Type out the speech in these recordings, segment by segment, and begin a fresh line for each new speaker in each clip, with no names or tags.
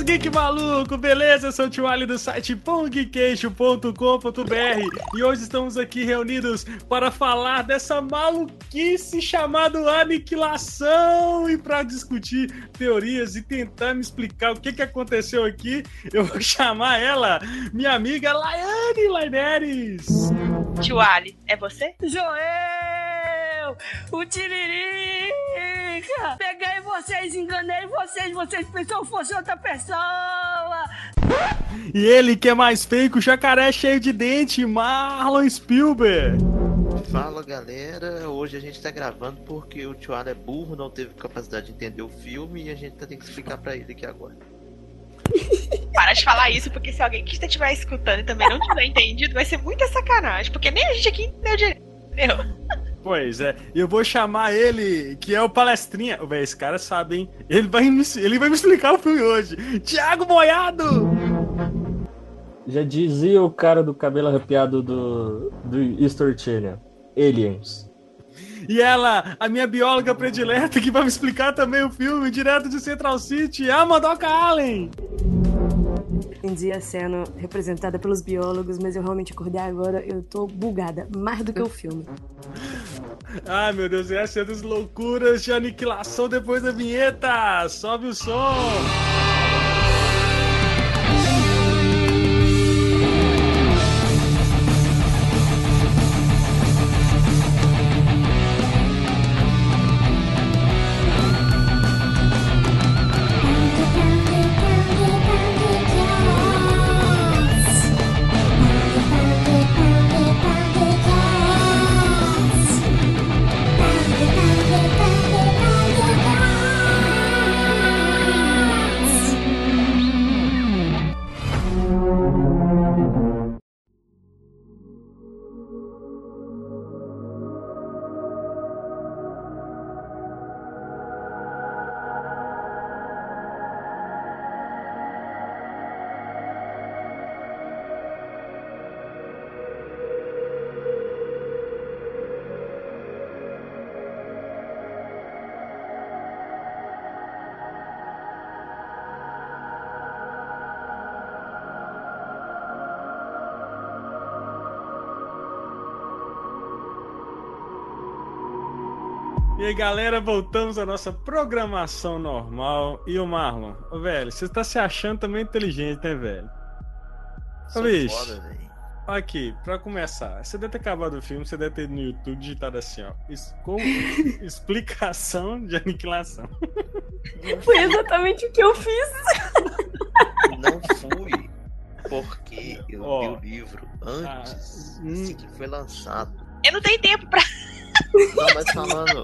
meus geek maluco, beleza? Eu sou o Tio Ali do site pongqueixo.com.br e hoje estamos aqui reunidos para falar dessa maluquice chamada aniquilação e para discutir teorias e tentar me explicar o que, que aconteceu aqui, eu vou chamar ela, minha amiga Laiane Laineres.
Tio Ali, é você?
Joel! O Peguei vocês, enganei vocês, vocês pensaram que fosse outra pessoa!
E ele que é mais feio que o jacaré cheio de dente, Marlon Spielberg.
Fala galera, hoje a gente tá gravando porque o tio é burro, não teve capacidade de entender o filme e a gente tá tem que explicar pra ele aqui agora.
Para de falar isso, porque se alguém que estiver escutando e também não tiver entendido, vai ser muita sacanagem, porque nem a gente aqui entendeu direito.
Pois é, eu vou chamar ele, que é o palestrinha. Véi, esse cara sabe, hein? Ele vai, me, ele vai me explicar o filme hoje. Tiago Boiado!
Já dizia o cara do cabelo arrepiado do, do History Channel. Aliens.
E ela, a minha bióloga predileta, que vai me explicar também o filme, direto de Central City, a Madoka Allen.
Entendi a cena representada pelos biólogos, mas eu realmente acordei agora, eu tô bugada, mais do que o filme.
Ai meu Deus, essa é loucuras de aniquilação depois da vinheta! Sobe o som! Aí, galera, voltamos à nossa programação normal. E o Marlon, ô, velho, você tá se achando também inteligente, né, velho? Ô, bicho,
foda, velho.
aqui, pra começar, você deve ter acabado o filme, você deve ter no YouTube digitado assim, ó. com explicação de aniquilação.
Foi exatamente o que eu fiz.
Não fui porque eu
Ó.
li o livro antes
Ah, hum.
assim que foi lançado.
Eu não tenho tempo pra.
Não, mas falando,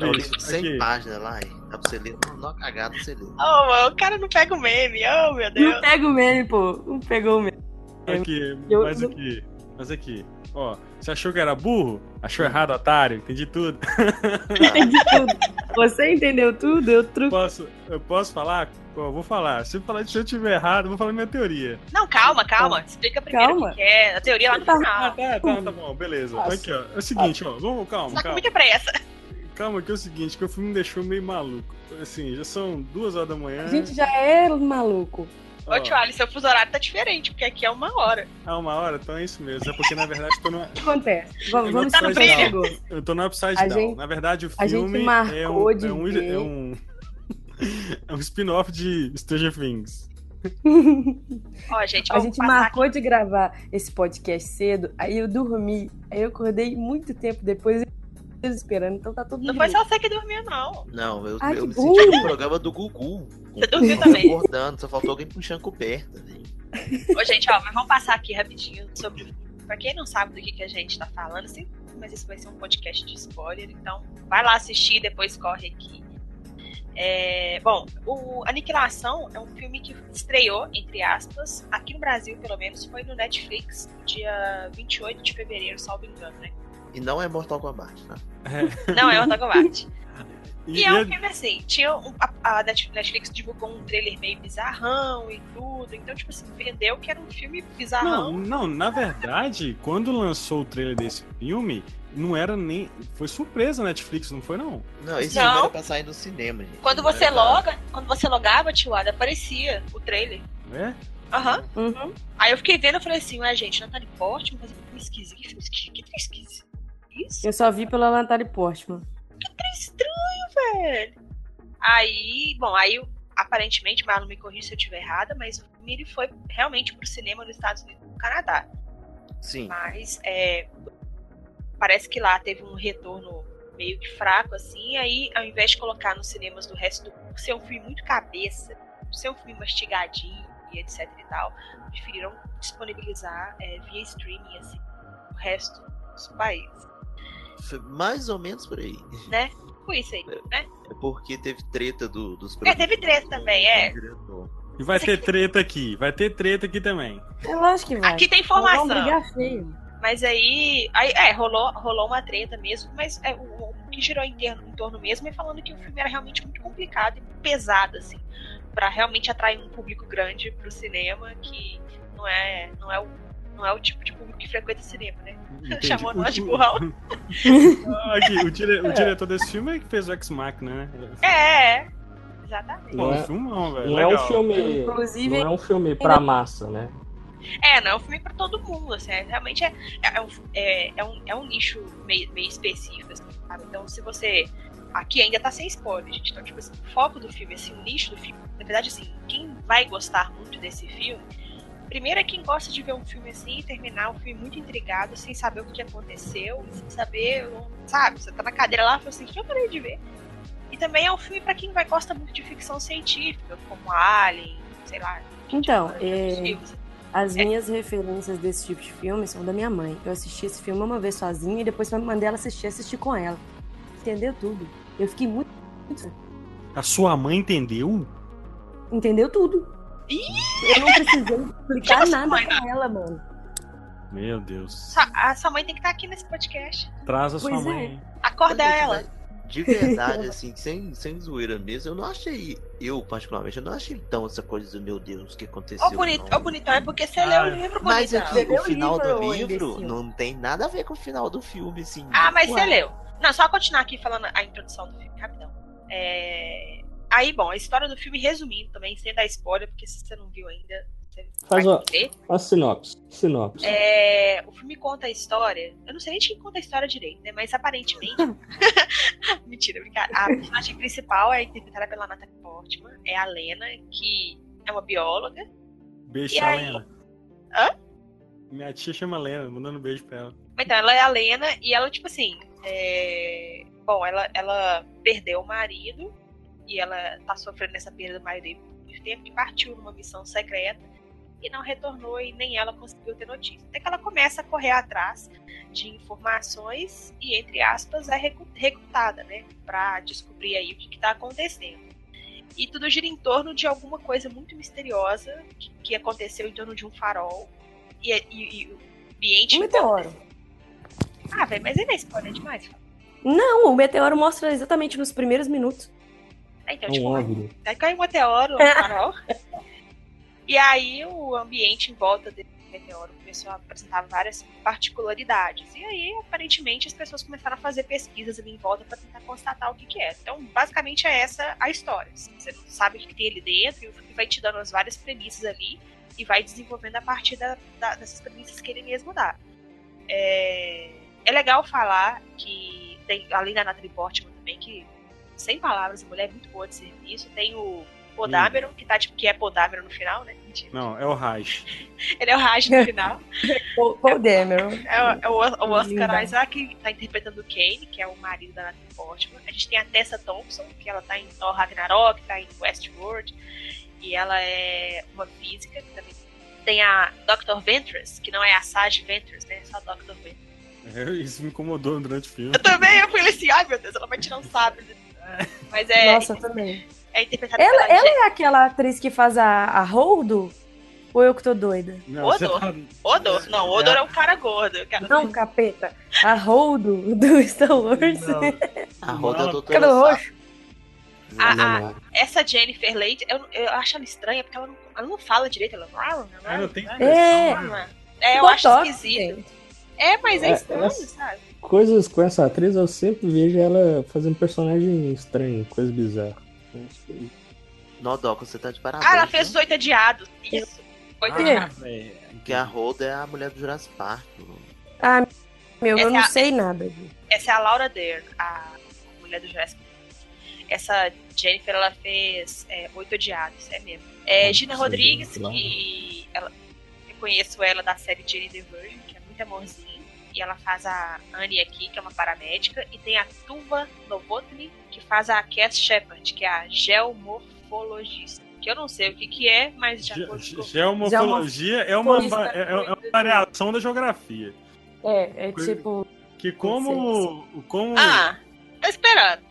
é um livro de 100
aqui.
páginas lá, hein? dá pra você ler, não, não cagada você lê.
Oh, mano, o cara não pega o meme. Oh, meu
Não
Deus.
pega o meme, pô. Não pegou o meme.
Aqui,
Eu-
mas aqui, mas aqui. Ó, você achou que era burro? Achou errado, otário? Entendi tudo.
Entendi tudo. Você entendeu tudo? Eu truco.
Posso, eu posso falar? Pô, eu vou falar. Se eu, falar, se eu tiver errado, eu vou falar minha teoria.
Não, calma, calma. Explica primeiro
Calma.
o que é a teoria lá no
Tá.
Ah,
final.
tá, tá, tá bom, beleza.
Nossa.
Aqui, ó. É o seguinte, ó. Vamos, calma,
tá com
calma.
muita pressa.
Calma, que é o seguinte, que o filme me deixou meio maluco. Assim, já são duas horas da manhã.
A gente já é maluco.
Ô, tio Ali, seu fuso horário tá diferente, porque aqui é uma hora.
Ah, uma hora? Então é isso mesmo. É porque, na verdade, tô no,
O que acontece? Vamos, vamos
tá brilho.
eu tô no Upside
A
Down.
gente-
na verdade, o
a gente
filme é
marcou
um,
de
é um,
ver.
é um, é um spin-off de Stranger Things.
Ó, gente,
A gente marcou de gravar esse podcast cedo, aí eu dormi, aí eu acordei muito tempo depois esperando, então tá tudo
Não foi só você que dormiu, não.
Não, eu,
Ah,
eu me senti no programa do Gugu.
Você dormiu também.
Acordando, só faltou alguém puxando coberta. velho.
Ô, gente, ó, mas vamos passar aqui rapidinho sobre. Pra quem não sabe do que, que a gente tá falando, sim, mas isso vai ser um podcast de spoiler, então vai lá assistir, depois corre aqui. É, bom, o Aniquilação é um filme que estreou, entre aspas, aqui no Brasil, pelo menos, foi no Netflix, no dia 28 de fevereiro, salvo engano, né?
E não é Mortal Kombat, tá?
Não é Mortal Kombat.
E,
E é um filme assim, tinha um- a, a Net- Netflix divulgou um trailer meio bizarrão e tudo, então, tipo assim, vendeu que era um filme bizarrão.
Não, não, na verdade, quando lançou o trailer desse filme, não era nem. Foi surpresa na Netflix, não foi não?
Não, esse
Não.
era pra sair no cinema, gente.
Quando
Não
você
era pra-
loga, quando você logava, Tiwada, aparecia o trailer.
É?
Aham.
Uhum.
Aí eu fiquei vendo e falei assim, ué, gente, Natalie Portman fazendo filme esquisito. Que filme esquisito? Que filme esquisito? Isso?
Eu só vi pela Natalie Portman.
Que trem estranho, velho. Aí, bom, aí aparentemente, Marlon me corrija se eu estiver errada, mas o filme ele foi realmente pro cinema nos Estados Unidos e no Canadá.
Sim.
Mas é, parece que lá teve um retorno meio que fraco, assim. Aí, ao invés de colocar nos cinemas do resto do mundo, ser um filme muito cabeça, ser um filme mastigadinho e etc e tal, preferiram disponibilizar é, via streaming, assim, o resto dos países.
Foi mais ou menos por aí.
Foi isso aí, né?
É porque teve treta do, dos
É, teve treta também, é.
E vai ter treta aqui, vai ter treta aqui também.
Eu acho que vai.
Aqui tem informação. Mas aí, aí é, rolou, rolou uma treta mesmo, mas é, o, o que girou em, ter- em torno mesmo é falando que o filme era realmente muito complicado e pesado, assim, pra realmente atrair um público grande pro cinema, que não é, não é, o, não é o tipo de público que frequenta cinema, né?
Entendi.
Chamou nós de burrão.
Aqui, o, dire- o diretor desse filme é que fez o Ex Machina, né?
É, é, exatamente.
Não
um
é-
filmão, velho.
Não é um filme.
Inclusive,
Não é um filme pra massa, né?
É, não é um filme pra todo mundo, assim, é, realmente é, é, um, é, é um, é um nicho meio, meio específico, assim, sabe? Então, se você. Aqui ainda tá sem spoiler, gente. Então, tipo assim, o foco do filme, assim, o nicho do filme. Na verdade, assim, quem vai gostar muito desse filme. Primeiro é quem gosta de ver um filme assim e terminar um filme muito intrigado, sem saber o que aconteceu, sem saber, sabe? Você tá na cadeira lá e fala assim, o que eu parei de ver? E também é um filme pra quem vai gosta muito de ficção científica, como Alien, sei lá.
Então,
outros
é,
filmes.
as minhas referências desse tipo de filme são da minha mãe. Eu assisti esse filme uma vez sozinha e depois eu mandei ela assistir, assisti com ela. Entendeu tudo. Eu fiquei muito. muito-
A sua mãe entendeu?
Entendeu tudo. Eu não precisei explicar nada
mãe,
pra ela, mano.
Meu Deus.
Sua- a sua mãe tem que estar aqui nesse podcast.
Traz a sua
Pois é.
mãe.
Acorda ela.
mas De verdade, assim, sem, sem zoeira mesmo, eu não achei, eu particularmente, eu não achei tão essa coisa do meu Deus, o que aconteceu.
Ô, bonito,
não.
bonitão, é porque você
Ah,
leu o livro,
Mas
bonitão.
aqui,
Leu
o final
livro,
do livro
imbecil.
não tem nada a ver com o final do filme, assim.
Ah, mas
Ué.
você leu. Não, só continuar aqui falando a introdução do filme, rapidão. É... Aí, bom, a história do filme, resumindo também, sem dar spoiler, porque se você não viu ainda, você
Faz
vai
uma-
ver.
A sinopse. Sinopse.
É, o filme conta a história. Eu não sei nem de quem conta a história direito, né? Mas aparentemente. Mentira, brincadeira. A personagem principal é interpretada pela Natalie Portman, é a Lena, que é uma bióloga.
Beijo pra
aí?
Lena.
Hã?
Minha tia chama Lena, mandando um beijo pra ela.
Então, ela é a Lena e ela, tipo assim. é, Bom, ela, ela perdeu o marido e ela tá sofrendo essa perda do marido por muito tempo e partiu numa missão secreta e não retornou e nem ela conseguiu ter notícia. Até que ela começa a correr atrás de informações e, entre aspas, é recrutada, né? Pra descobrir aí o que, que tá acontecendo. E tudo gira em torno de alguma coisa muito misteriosa que, que aconteceu em torno de um farol. E, e- e o ambiente.
Um meteoro.
Ah, velho, mas não é spoiler demais.
Não, o meteoro mostra exatamente nos primeiros minutos.
É, então,
É
tipo,
OVNI.
aí caiu um meteoro no farol. e aí o ambiente em volta desse meteoro começou a apresentar várias particularidades. E aí, aparentemente, as pessoas começaram a fazer pesquisas ali em volta para tentar constatar o que, que é. Então, basicamente, é essa a história. Você não sabe o que tem ali dentro e o filme vai te dando as várias premissas ali e vai desenvolvendo a partir da- da- dessas premissas que ele mesmo dá. É, é legal falar que tem, além da Natalie Portman também, que sem palavras, a mulher é muito boa de serviço. Tem o Podameron, que, tá, tipo, que é Podameron no final, né? Mentira.
Não, é o Raj.
Ele é o Raj no final.
Dameron.
É o, é o, o Oscar
Linda.
Isaac, que tá interpretando o Kane, que é o marido da Natalie Portman. A gente tem a Tessa Thompson, que ela tá em Thor Ragnarok, tá em Westworld. E ela é uma física. que Também. Tem a Dr. Ventress, que não é a Sage Ventress, né? Só a Dr. Ventress.
É, Isso me incomodou durante o filme.
Eu também, eu falei assim, ai meu Deus, ela vai tirar um sabre. Mas é,
Nossa, eu também.
é interpretada
Ela,
pela
ela é aquela atriz que faz a, a Holdo? Ou eu que tô doida?
Não,
Odor.
tá-
Odor. Não, Odor é um cara gordo. o cara-
Não, capeta. A Holdo do Star Wars.
Não.
A roda
Mala-
do Doutora
Cabelo roxo.
Ah,
Não,
ah, essa Jennifer Leite, eu, eu acho ela estranha porque ela não, ela não fala direito. Ela.
Ah, não tem
É.
né?
É, eu acho esquisito.
gente.
É, mas é
É,
estranho,
essa-
sabe?
Coisas com essa atriz, eu sempre vejo ela fazendo personagem estranho, coisa bizarra.
Nodoco, você tá de parabéns.
Ah, ela fez
né?
os oito adiados. Isso. Oito
É.
adiados.
velho.
Que a Holda é a mulher do Jurassic Park.
Ah, meu, eu
Essa é
não
a-
sei nada. disso.
Essa é a Laura Dern, a mulher do Jurassic Park. Essa Jennifer, ela fez é, Oito Odiados, é mesmo. É,
Ah,
Gina Rodrigues, que ela, eu conheço ela da série Jenny the Virgin, que é muito amorzinho. E ela faz a Annie aqui, que é uma paramédica. E tem a Tuva Novotny, que faz a Cass Shepard, que é a geomorfologista. Que eu não sei o que, que é, mas de
Ge-. Geomorfologia é uma,
Geomorfologia.
é, é uma variação da geografia.
É, é tipo.
Que como, como,
Ah, tô esperando.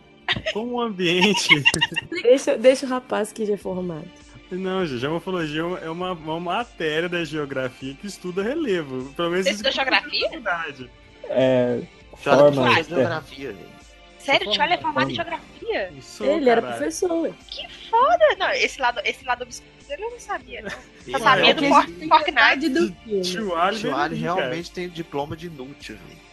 como o ambiente.
Deixa, deixa o rapaz que já é formado.
Não, gente, geomorfologia é uma, uma matéria da geografia que estuda relevo. Pelo menos
Você
na
geografia?
É. Forma
por
externa.
geografia, gente.
Sério, o Tio é formado em geografia?
Sou,
Ele era
caralho.
professor.
Que foda! Não, esse lado, esse lado obscuro dele eu não sabia. Não. Só sabia
é
do Fortnite.
do
Ali aqui,
realmente tem diploma de inútil, velho.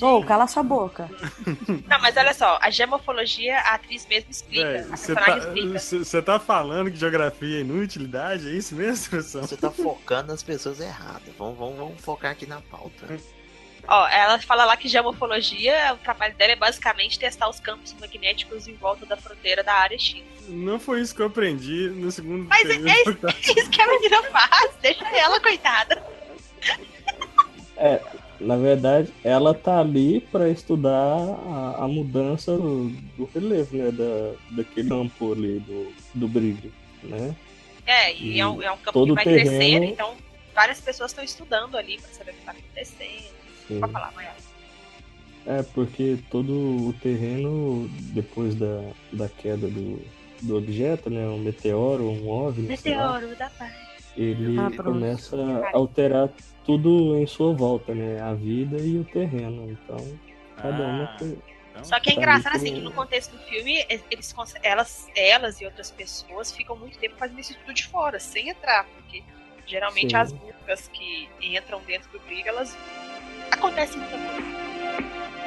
Ô, cala sua boca.
Não, mas olha só, a gemofologia, a atriz mesmo explica.
Você tá, tá falando que geografia é inutilidade? É isso mesmo, professor?
Você tá focando nas pessoas erradas. Vamos, vamos, vamos focar aqui na pauta.
Ó, ela fala lá que gemofologia, o trabalho dela é basicamente testar os campos magnéticos em volta da fronteira da área X.
Não foi isso que eu aprendi no segundo
Mas
período.
é isso, é isso que a menina faz, deixa ela, coitada.
Na verdade, ela tá ali para estudar a, a mudança do, do relevo, né? Da, daquele campo ali do, do brilho, né?
É, e
E
é um, é um campo
todo
que vai
terreno-
crescendo, então várias pessoas estão estudando ali pra saber o que tá acontecendo.
Sim.
Pode falar, Maiara.
É, porque todo o terreno, depois da, da queda do, do objeto, né? Um meteoro, um OVNI, lá,
Meteoro da paz.
Ele
Ah,
começa a alterar tudo em sua volta, né? A vida e o terreno. Então, cada uma
Ah,
tem-
então,
Só que é
Tá
engraçado assim, que no contexto do filme, eles, elas, elas e outras pessoas ficam muito tempo fazendo isso tudo de fora, sem entrar, porque geralmente
Sim.
as burcas que entram dentro do brilho, elas acontecem muita coisa.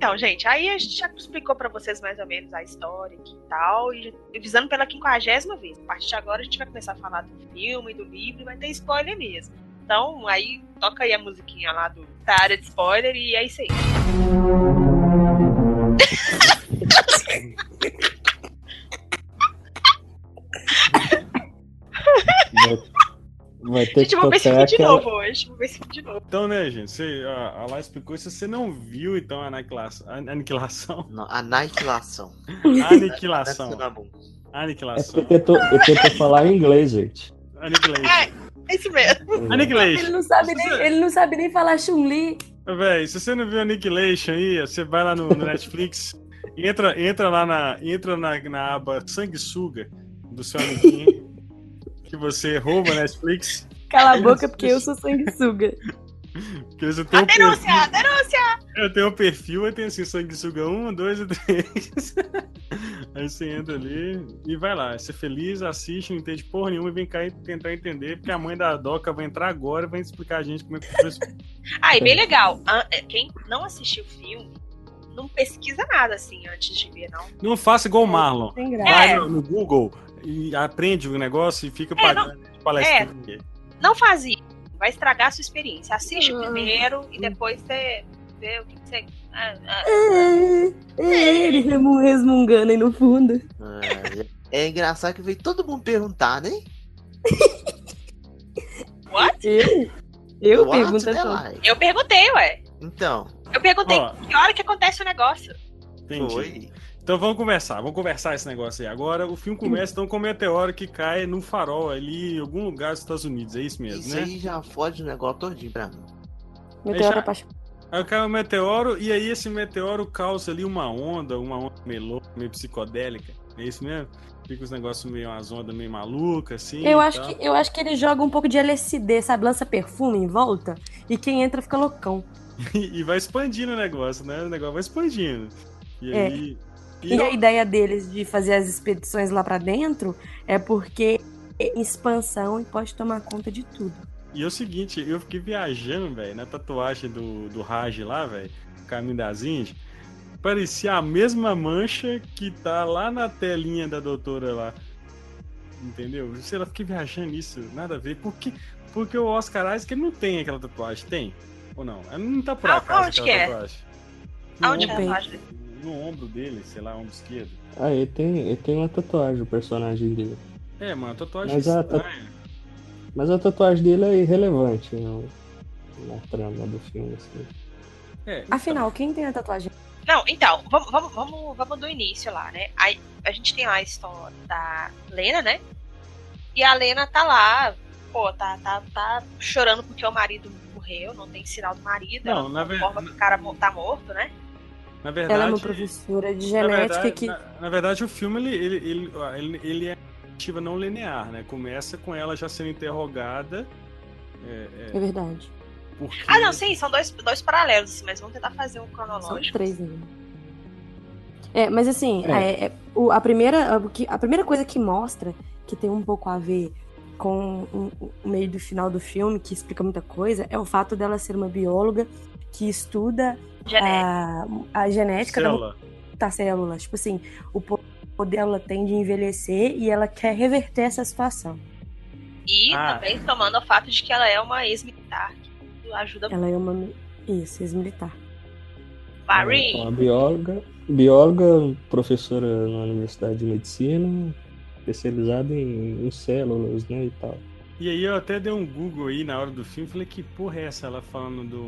Então, gente, aí a gente já explicou pra vocês mais ou menos a história e tal, e visando pela quinquagésima vez. A partir de agora a gente vai começar a falar do filme, do livro, e vai ter spoiler mesmo. Então, aí toca aí a musiquinha lá do, da área de spoiler e é isso aí.
vai ter
Gente,
que
vou ver esse filme de novo hoje. Vou ver esse filme de novo.
Então, né, gente, você, a, a Lá explicou, se você não viu, então, a aniquilação, aniquilação,
Não, aniquilação.
a aniquilação,
É
aniquilação,
porque eu, tô, eu tento falar em inglês, gente.
aniquilation,
É isso mesmo.
Ele
aniquilation.
não sabe nem, ele não sabe nem falar Chun-Li.
Véi, se você não viu Annihilation aí, você vai lá no, no Netflix, entra, entra lá na, entra na, na aba Sanguessuga do seu amiguinho, que você rouba Netflix,
Cala a boca, porque eu sou sanguessuga.
que você tem
A
perfil,
denúncia, a denúncia!
eu tenho um perfil, eu tenho assim, Sanguessuga 1, 2 e 3. Aí você entra ali e vai lá, ser feliz, assiste, não entende porra nenhuma e vem cá e tentar entender, porque a mãe da Doca vai entrar agora e vai explicar a gente como é que foi isso.
Ah, e bem legal. Ah, é, Quem não assistiu o filme, não pesquisa nada assim antes de ver, não.
Não faça igual o Marlon. Vai
É.
no, no Google e aprende o negócio e fica
É,
pagando de palestrinha.
Não faz isso. Vai estragar a sua experiência. Assiste
Ah.
primeiro e depois você vê o que você. Ah, ah.
É, é, ele remu- resmungando aí no fundo.
Ah, é, é engraçado que veio todo mundo perguntar, né?
What?
Eu? Eu
What
pergunto
life?
Eu perguntei, ué.
Então,
Eu perguntei
Ó.
que hora que acontece o negócio.
Entendi.
foi.
Então vamos conversar, vamos conversar esse negócio aí. Agora o filme começa então com um meteoro que cai no farol ali em algum lugar dos Estados Unidos, é isso mesmo,
Isso
né?
aí já fode o negócio todinho pra mim.
Meteoro
já-
apaixonado.
Aí cai o meteoro e aí esse meteoro causa ali uma onda, uma onda meio louca, meio psicodélica. É isso mesmo? Fica os negócios meio, umas ondas meio malucas, assim.
Eu acho,
tal.
que, eu acho que ele joga um pouco de LSD, sabe? Lança perfume em volta e quem entra fica loucão.
E vai expandindo o negócio, né? O negócio vai expandindo. E
É.
aí.
E a ideia deles de fazer as expedições lá pra dentro é porque é expansão e pode tomar conta de tudo.
E é o seguinte, eu fiquei viajando, velho, na tatuagem do, do Raj lá, velho, Caminho das Índias. Parecia a mesma mancha que tá lá na telinha da doutora lá. Entendeu? Sei lá, fiquei viajando nisso, nada a ver. Por que, porque o Oscar Isaac ele não tem aquela tatuagem, tem? Ou não? Ele não tá por
Ah,
acaso
onde
aquela
que é?
tatuagem.
Aonde é a
ombro-
tatuagem?
No ombro dele, sei lá, ombro esquerdo.
Ah, ele tem, ele tem uma tatuagem, o personagem dele.
É, mano, tatuagem
Mas a ta-
estranha.
Mas a tatuagem dele é irrelevante no- na trama do filme, assim.
É, então.
Afinal, quem tem a tatuagem?
Não, então, vamos, vamos, vamos, vamos do início lá, né? Aí, a gente tem lá a história da Lena, né? E a Lena tá lá, pô, tá, tá, tá chorando porque o marido morreu, não tem sinal do marido,
Não,
ela
na ver-
informa que o cara tá morto, né?
Na verdade,
Ela é uma professora de
Na
genética
verdade,
que.
na, na verdade, o filme ele, ele, ele, ele, ele é narrativa não linear, né? Começa com ela já sendo interrogada. É, é,
É verdade.
porque...
Ah, não, sim, são dois, dois paralelos, mas vamos tentar fazer um
São
cronológico.
três ainda. É, mas assim,
É.
é, é, o- a, primeira, a, que- a primeira coisa que mostra que tem um pouco a ver com o meio do final do filme, que explica muita coisa, é o fato dela ser uma bióloga que estuda
Genética.
a, a genética da
Célula.
da célula. Tipo assim, o poder ela tem de envelhecer e ela quer reverter essa situação.
E
Ah.
também tomando o fato de que ela é uma ex-militar, que ajuda
Ela é uma. Isso, ex-militar.
Marie.
Uma bióloga, bióloga, professora na Universidade de Medicina, especializada em, em células, né, e tal.
E aí eu até dei um Google aí na hora do filme falei, que porra é essa? Ela falando do.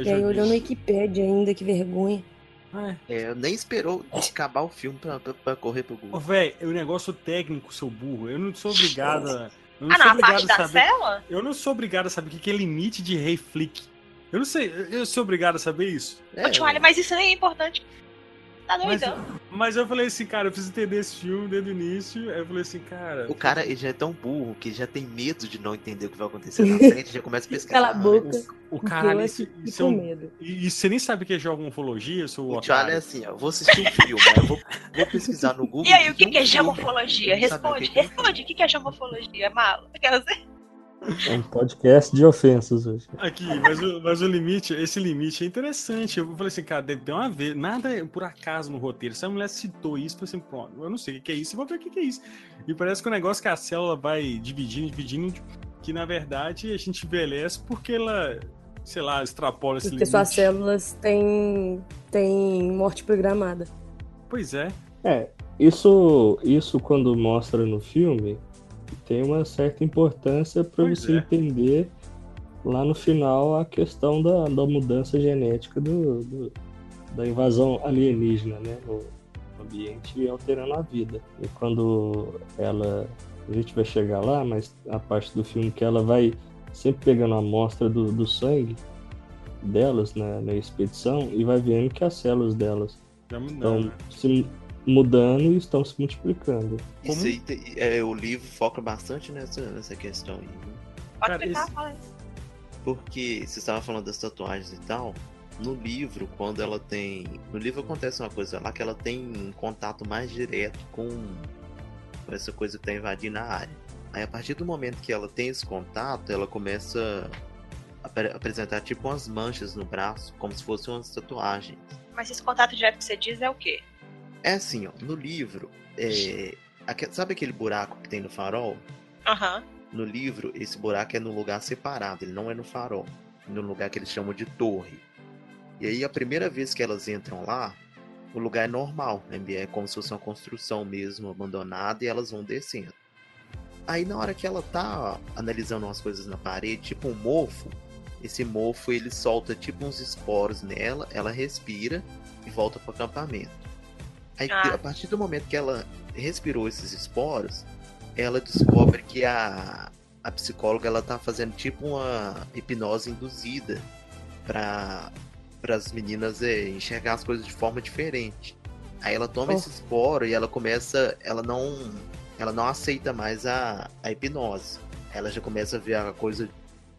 Até
E aí olhou no Wikipedia ainda, que vergonha.
Ah, é.
É, nem esperou acabar o filme pra, pra, pra correr pro
Ô,
Google.
velho, o negócio técnico, seu burro. Eu não sou obrigado a. Eu não
Ah,
sou
não, a
obrigado
parte
a
da
saber.
célula?
Eu não sou obrigado a saber o que que é limite de Rei Flick. Eu não sei, eu sou obrigado a saber isso.
É,
Ô, tio Ali, mas isso nem é importante. Tá
Mas,
doidão.
mas eu falei assim, cara, eu preciso entender esse filme desde o início. Aí eu falei assim, cara.
O cara ele já é tão burro que já tem medo de não entender o que vai acontecer na frente, já começa a pesquisar.
Cala a boca.
O
porque
caralho, isso, é um-
medo.
E, e você nem sabe o que é jormofologia, seu
O Charlie é assim, ó, vou assistir um filme, eu vou, vou pesquisar no Google.
E aí, o que,
um
que é
sabe o
Responde,
que que é.
responde. O que, que é jamofologia? Malo. Aquelas-
É um podcast de ofensas hoje.
Aqui, mas o, mas o limite, esse limite é interessante. Eu falei assim, cara, deve ter uma vez, nada é por acaso no roteiro. Se a mulher citou isso, eu falei assim, pronto, eu não sei o que é isso, eu vou ver o que é isso. E parece que o negócio que a célula vai dividindo, dividindo, que na verdade a gente envelhece porque ela, sei lá, extrapola esse
Porque
limite.
suas células têm, têm morte programada.
Pois é.
É, isso, isso quando mostra no filme tem uma certa importância para você
é.
entender lá no final a questão da, da mudança genética do, do- da invasão alienígena né, no ambiente e alterando a vida. E quando ela. A gente vai chegar lá, mas a parte do filme que ela vai sempre pegando a amostra do, do sangue delas na, na expedição e vai vendo que as células delas estão
né?
se mudando e estão se multiplicando.
Isso
Como-
aí, tem- é, o livro foca bastante nessa, nessa questão aí. né?
Pode
Cara,
explicar,
esse-
fala aí.
Porque você estava falando das tatuagens e tal. No livro, quando ela tem. No livro acontece uma coisa lá que ela tem um contato mais direto com, com essa coisa que tá invadindo a área. Aí a partir do momento que ela tem esse contato, ela começa a apre- apresentar tipo umas manchas no braço, como se fossem umas tatuagens.
Mas esse contato direto que você diz é o quê?
É assim, ó, no livro, é, sabe aquele buraco que tem no farol?
Aham.
No livro, esse buraco é num lugar separado, ele não é no farol, no lugar que eles chamam de torre. E aí, a primeira vez que elas entram lá, o lugar é normal, né? é como se fosse uma construção mesmo, abandonada, e elas vão descendo. Aí, na hora que ela tá analisando umas coisas na parede, tipo um mofo, esse mofo ele solta tipo uns esporos nela, ela respira e volta pro acampamento. Aí,
Ah.
a partir do momento que ela respirou esses esporos, ela descobre que a, a psicóloga ela tá fazendo tipo uma hipnose induzida para as meninas é, enxergar as coisas de forma diferente. Aí ela toma
Oh.
esse esporo e ela começa. Ela não. Ela não aceita mais a, a hipnose. Ela já começa a ver a coisa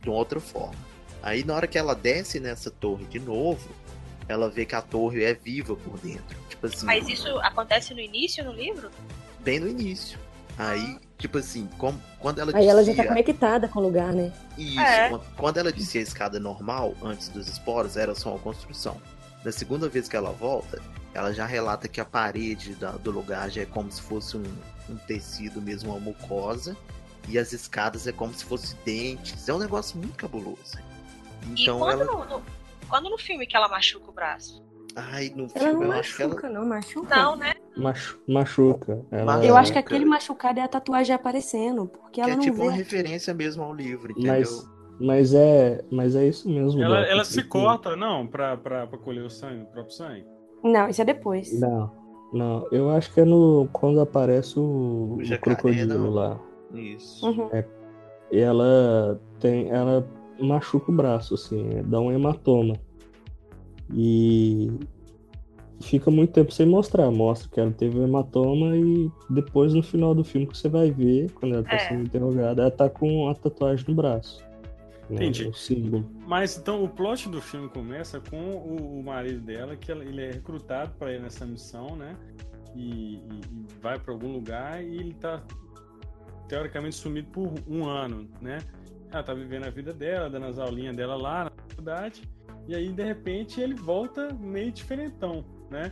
de uma outra forma. Aí na hora que ela desce nessa torre de novo, ela vê que a torre é viva por dentro. Tipo assim,
Mas isso acontece no início no livro?
bem no início. Aí, tipo assim, como, quando ela
Aí ela já tá conectada com o lugar, né?
Isso,
É.
quando- ela descia a escada normal, antes dos esporos, era só uma construção. Na segunda vez que ela volta, ela já relata que a parede da- do lugar já é como se fosse um, um tecido mesmo, uma mucosa. E as escadas é como se fosse dentes. É um negócio muito cabuloso. Então
e quando,
ela.
no, no- quando no filme que ela machuca o braço?
Ai, no
Ela
filme
não
eu acho que ela.
machuca, não, machuca.
Não, né?
Machu- machuca. Ela-
Eu acho que
É,
aquele machucado é a tatuagem aparecendo, porque
Que
ela
é
não
tipo
vê.
uma referência mesmo ao livro, entendeu?
Mas, mas é, mas é isso mesmo.
Ela, ela se corta, não, pra, pra, pra colher o sangue, o próprio sangue.
Não, isso é depois.
Não, não. Eu acho que é no quando aparece o,
O
o crocodilo
não.
lá.
Isso.
Uhum.
E ela tem, ela machuca o braço, assim, dá um hematoma. E fica muito tempo sem mostrar. Mostra que ela teve um hematoma e depois no final do filme que você vai ver, quando ela tá
É.
sendo interrogada, ela tá com a tatuagem no braço. né,
Entendi.
Símbolo.
Mas então o plot do filme começa com o, o marido dela, que ela- ele é recrutado para ir nessa missão, né? E, e- e vai para algum lugar e ele tá teoricamente sumido por um ano, né? Ela tá vivendo a vida dela, dando as aulinhas dela lá na faculdade, e aí de repente ele volta meio diferentão, né?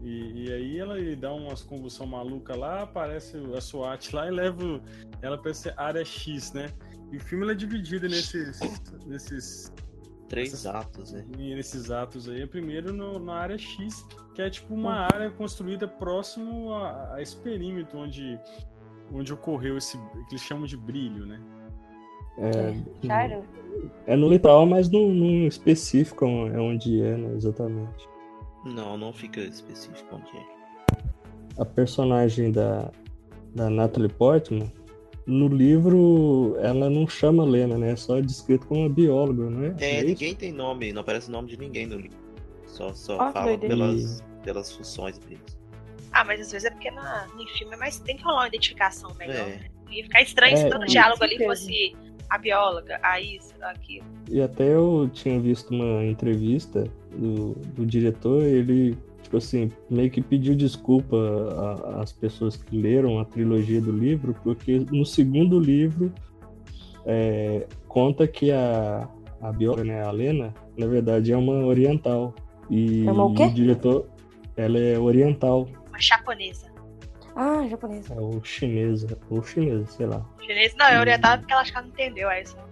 E, e aí ela ele dá umas convulsão maluca lá, aparece a SWAT lá e leva ela pra essa área X, né? E o filme é dividido nesses, nesses
Três atos, né?
e nesses atos aí. Primeiro no- na área X, que é tipo uma
Hum.
área construída próximo a, a esse perímetro onde, onde ocorreu esse que eles chamam de brilho, né?
É,
Claro.
é no litoral, mas não, não específico é onde é, né, exatamente.
Não, não fica específico onde é.
a personagem da, da Natalie Portman, no livro ela não chama Lena, né? É só descrito como uma bióloga, né?
É,
isso?
ninguém tem nome, não aparece o nome de ninguém no livro. Só, só
que
fala pelas, pelas funções deles.
Ah, mas às vezes é porque na, no filme é mais, tem que rolar uma identificação melhor.
É.
né? Ia ficar estranho se
É,
todo
com
diálogo ali fosse a bióloga, a isso, aquilo.
E até eu tinha visto uma entrevista do, do diretor, ele, tipo assim, meio que pediu desculpa às pessoas que leram a trilogia do livro, porque no segundo livro é, conta que a, a bióloga, né, a Lena, na verdade é uma oriental. E
É uma o quê?
o diretor, ela é oriental,
Uma japonesa.
Ah, japonês.
é ou chinesa, ou chinesa, sei lá.
Chinesa não, é orientada porque ela acho que ela não entendeu. Aí só.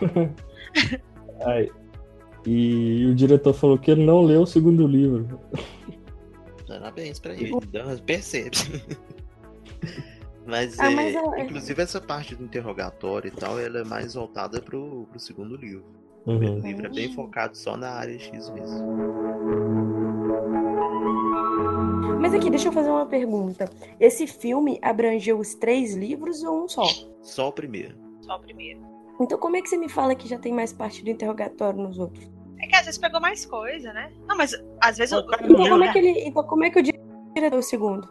Aí, e o diretor falou que ele não leu o segundo livro.
Parabéns pra ele, dá- percebe. Mas,
Ah,
é,
mas eu-
inclusive essa parte do interrogatório e tal, ela é mais voltada pro, pro segundo livro. O
Uhum.
primeiro livro é bem focado só na área X mesmo.
Mas aqui, deixa eu fazer uma pergunta. Esse filme abrangeu os três livros ou um só?
Só o primeiro.
Só o primeiro.
Então como é que você me fala que já tem mais parte do interrogatório nos outros?
É que às vezes pegou mais coisa, né? Não, mas às vezes.
O
eu-
cara não
Então como é que ele, então como é que o diretor o segundo?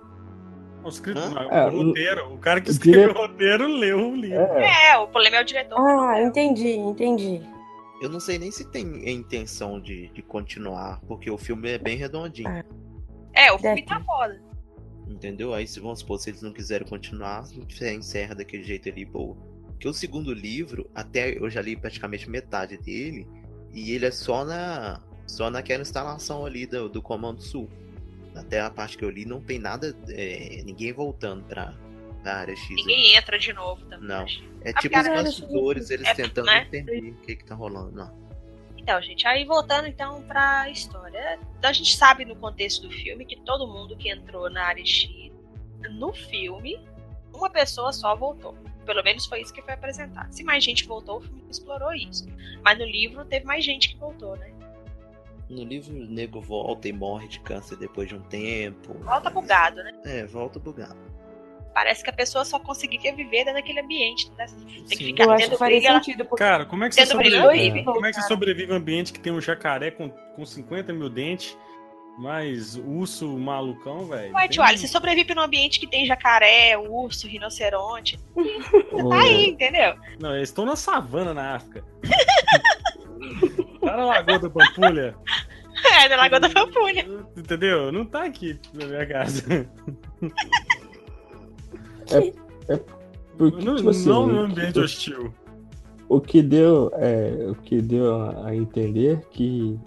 O, escrito,
É,
o
o-
roteiro, o cara que
o
escreveu
dire-
o roteiro leu o livro.
É,
É, o problema é o diretor.
Ah, entendi, entendi.
Eu não sei nem se tem a intenção de, de continuar, porque o filme é bem redondinho.
Ah.
É, o filme
Deve
tá foda.
Entendeu? Aí, se vamos supor, se eles não quiserem continuar, você encerra daquele jeito ali, boa. Porque o segundo livro, até eu já li praticamente metade dele, e ele é só na só naquela instalação ali do, do Comando Sul. Até a parte que eu li, não tem nada, é, ninguém voltando pra, pra área X.
Ninguém entra de novo também.
Não. É
Ah,
tipo os
a área
bastidores, eles
é,
tentando
né?
entender o que que tá rolando. Não.
Então, gente, aí voltando então pra história. Então, a gente sabe no contexto do filme que todo mundo que entrou na área X no filme, uma pessoa só voltou. Pelo menos foi isso que foi apresentado. Se mais gente voltou, o filme explorou isso. Mas no livro teve mais gente que voltou, né?
No livro, o nego volta e morre de câncer depois de um tempo.
Volta bugado, né?
É, volta bugado.
Parece que a pessoa só conseguiria viver dentro daquele ambiente. Né? Tem que
Sim.
ficar
Eu acho
tendo
que faria
brilho. ela-
sentido, porque
Cara, como é que você sobrevive?
horrível.
Como é que você sobrevive um ambiente que tem um jacaré com, com 50 mil dentes mais urso malucão, velho.
Ué, tio você sobrevive num ambiente que tem jacaré, urso, rinoceronte. Você tá aí, entendeu?
Não, eles estão na savana na África. tá na Lagoa da Pampulha.
É, na Lagoa da Pampulha.
Entendeu? Não tá aqui na minha casa.
Porque,
não
tipo assim,
não no ambiente hostil.
o que deu, é, o que deu a a entender que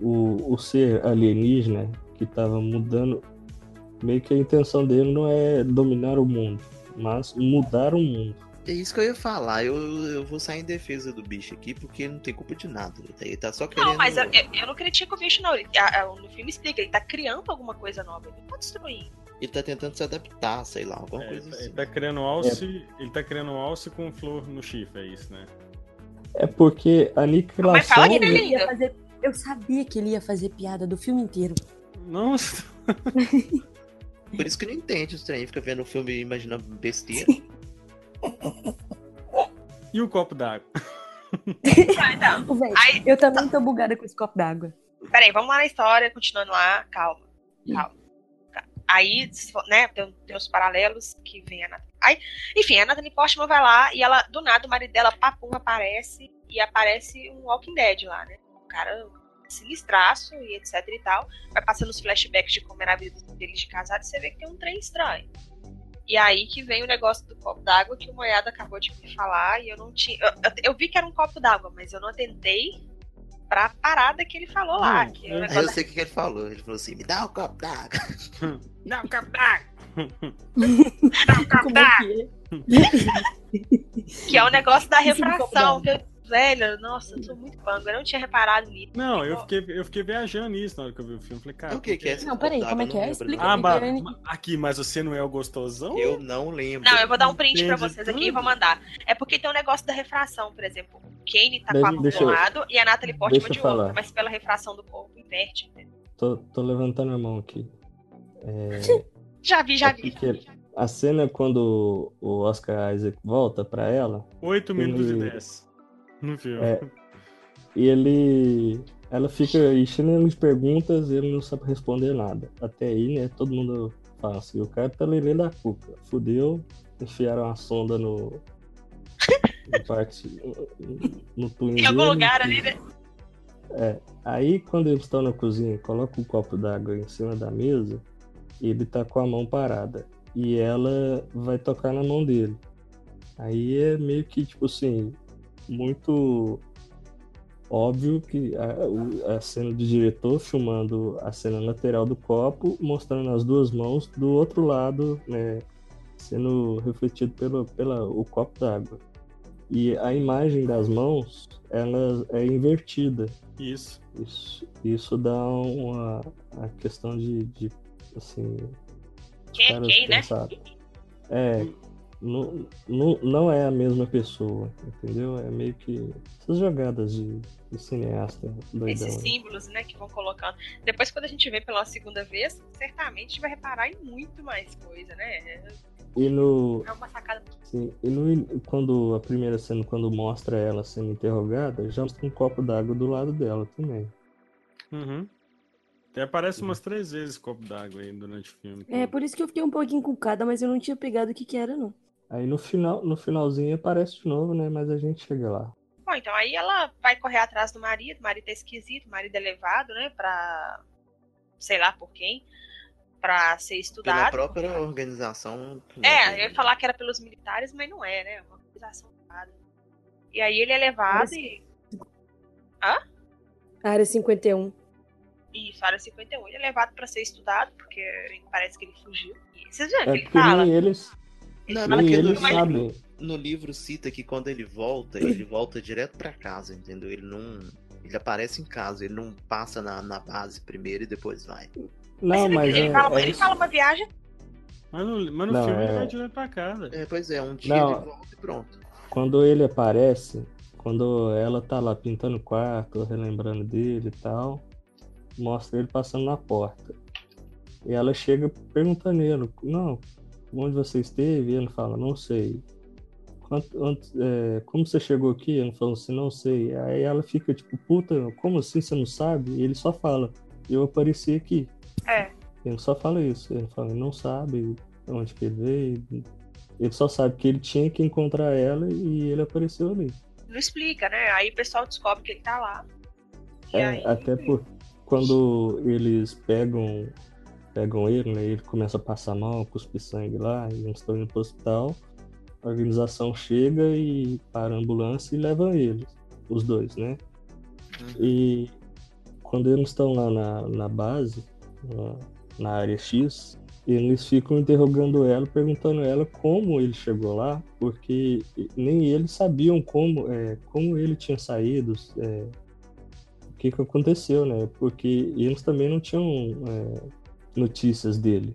o, o ser alienígena que estava mudando, meio que a intenção dele não é dominar o mundo, mas mudar o mundo.
É isso que eu ia falar. Eu, eu vou sair em defesa do bicho aqui, porque ele não tem culpa de nada. Ele tá só querendo.
Não, mas eu, eu- eu não critico o bicho, não. Ele- a- a- no filme explica, ele tá criando alguma coisa nova. Ele não tá destruindo.
Ele tá tentando se adaptar, sei lá, alguma
É,
coisa
ele
assim.
tá criando alce, ele tá criando alce com flor no chifre, é isso, né?
É porque a aniquilação.
Mas fala que ele é
Ele ia fazer- Eu sabia que ele ia fazer piada do filme inteiro.
Nossa,
Por isso que não entende os trem, fica vendo o filme e imaginando besteira.
e o copo d'água?
Ah, então.
Ô, véi,
Aí,
eu também tô bugada com esse copo d'água.
peraí, vamos lá na história, continuando lá. Calma, calma. Aí, né, tem, tem os paralelos que vem a Natalie. Aí, enfim, a Natalie Portman vai lá e ela, do nada, o marido dela, papum, aparece e aparece um Walking Dead lá, né? Um cara sinistraço e etc e tal. Vai passando os flashbacks de como era a vida deles de casado e você vê que tem um trem estranho. E aí que vem o negócio do copo d'água que o Moiado acabou de me falar e eu não tinha. Eu, eu- eu vi que era um copo d'água, mas eu não atentei pra parada que ele falou lá.
Hum,
que é
eu-
Aí
negócio
eu sei o que que ele falou. Ele falou assim: me dá um copo d'água.
Não, copo d'água!
Como é que é?
Que é o negócio da
copo
refração. Que eu, velho, nossa, eu sou muito pango. Eu não tinha reparado nisso.
Não, eu fiquei, eu fiquei viajando nisso na hora que eu vi o filme. Falei, cara.
o que que é
Não,
copo
peraí,
d'água?
como é que é? Explica.
Ah, ba-
Ele-
ma- aqui, mas você não é o gostosão?
Eu não lembro.
Não, eu vou dar um print pra
Entendi
vocês aqui e
tudo.
vou mandar. É porque tem um negócio da refração, por exemplo. O Kane tá com
Deixa-
a mão
deixa
de um
eu-
lado e a Natalie Portman de outro.
falar.
Mas pela refração do corpo, inverte. entendeu?
Tô, tô levantando a mão aqui. É,
Já vi, já
é
vi.
porque a cena quando o Oscar Isaac volta pra ela,
8 minutos
Ele-
e 10. No filme.
É. e ele. Ela fica enchendo ele de perguntas e ele não sabe responder nada. Até aí, né, todo mundo fala assim, o cara tá lelê da cuca. Fudeu, enfiaram uma sonda no. No no
Em algum lugar ali, né?
Aí quando eles estão na cozinha, coloca um copo d'água em cima da mesa, ele tá com a mão parada. E ela vai tocar na mão dele. Aí é meio que, tipo assim, muito óbvio que a, o- a cena do diretor filmando a cena lateral do copo, mostrando as duas mãos do outro lado, né? Sendo refletido pelo pela, o copo d'água. E a imagem das mãos, ela é invertida.
Isso.
Isso, isso dá uma a questão de, de assim,
Quem é
caras
quem, né?
pensaram. É, não, não, não é a mesma pessoa, entendeu? É meio que essas jogadas de, de cineasta doidão.
Esses
né?
símbolos, né, que vão colocando. Depois, quando a gente vê pela segunda vez, certamente a gente vai reparar em muito mais coisa, né?
E no,
É uma sacada.
sim, e no quando a primeira cena quando mostra ela sendo interrogada, já mostra um copo d'água do lado dela também.
Uhum. Até aparece umas três vezes copo d'água aí durante o filme.
É, por isso que eu fiquei um pouquinho encucada, mas eu não tinha pegado o que que era, não.
Aí no final, no finalzinho aparece de novo, né? Mas a gente chega lá.
Bom, então aí ela vai correr atrás do marido, o marido é esquisito, o marido é levado, né, pra. sei lá por quem, pra ser
Pela
estudado.
própria organização.
É, eu ia falar que era pelos militares, mas não é, né? É uma organização privada. E aí ele é levado e.
Área 51.
Isso, área 51. Ele é levado pra ser estudado, porque parece que ele fugiu. E vocês viram
É
que ele
porque
fala?
nem eles,
Ele
Não,
fala que
porque
eles
no-
sabem.
No livro cita que quando ele volta, ele volta direto pra casa, entendeu? Ele não. Ele aparece em casa, ele não passa na, na base primeiro e depois vai.
Não, mas
ele,
é,
fala,
é
ele fala uma viagem.
Mas no, mas no
Não,
filme ele
é-
vai direto pra casa.
É, pois é, um dia
Não.
ele volta e pronto.
Quando ele aparece, quando ela tá lá pintando o quarto, relembrando dele e tal, mostra ele passando na porta. E ela chega perguntando ele, não, onde você esteve? E ele fala, não sei. Quanto- antes- é, como você chegou aqui? Ele falou assim, não sei. Aí ela fica tipo, puta, como assim você não sabe? E ele só fala, eu apareci aqui.
É.
Ele só fala isso. Ele fala, não sabe onde que ele veio. Ele só sabe que ele tinha que encontrar ela e ele apareceu ali.
Não explica, né? Aí o pessoal descobre que ele tá lá. E
É,
aí,
até por quando eles pegam pegam ele, né? Ele começa a passar mal, cuspir sangue lá, e eles estão indo pro hospital. A organização chega e para a ambulância e leva eles, os dois, né? E quando eles estão lá na, na base, na, área X, eles ficam interrogando ela, perguntando ela como ele chegou lá, porque nem eles sabiam como, é, como ele tinha saído, é, o que, que aconteceu, né? Porque eles também não tinham é, notícias dele.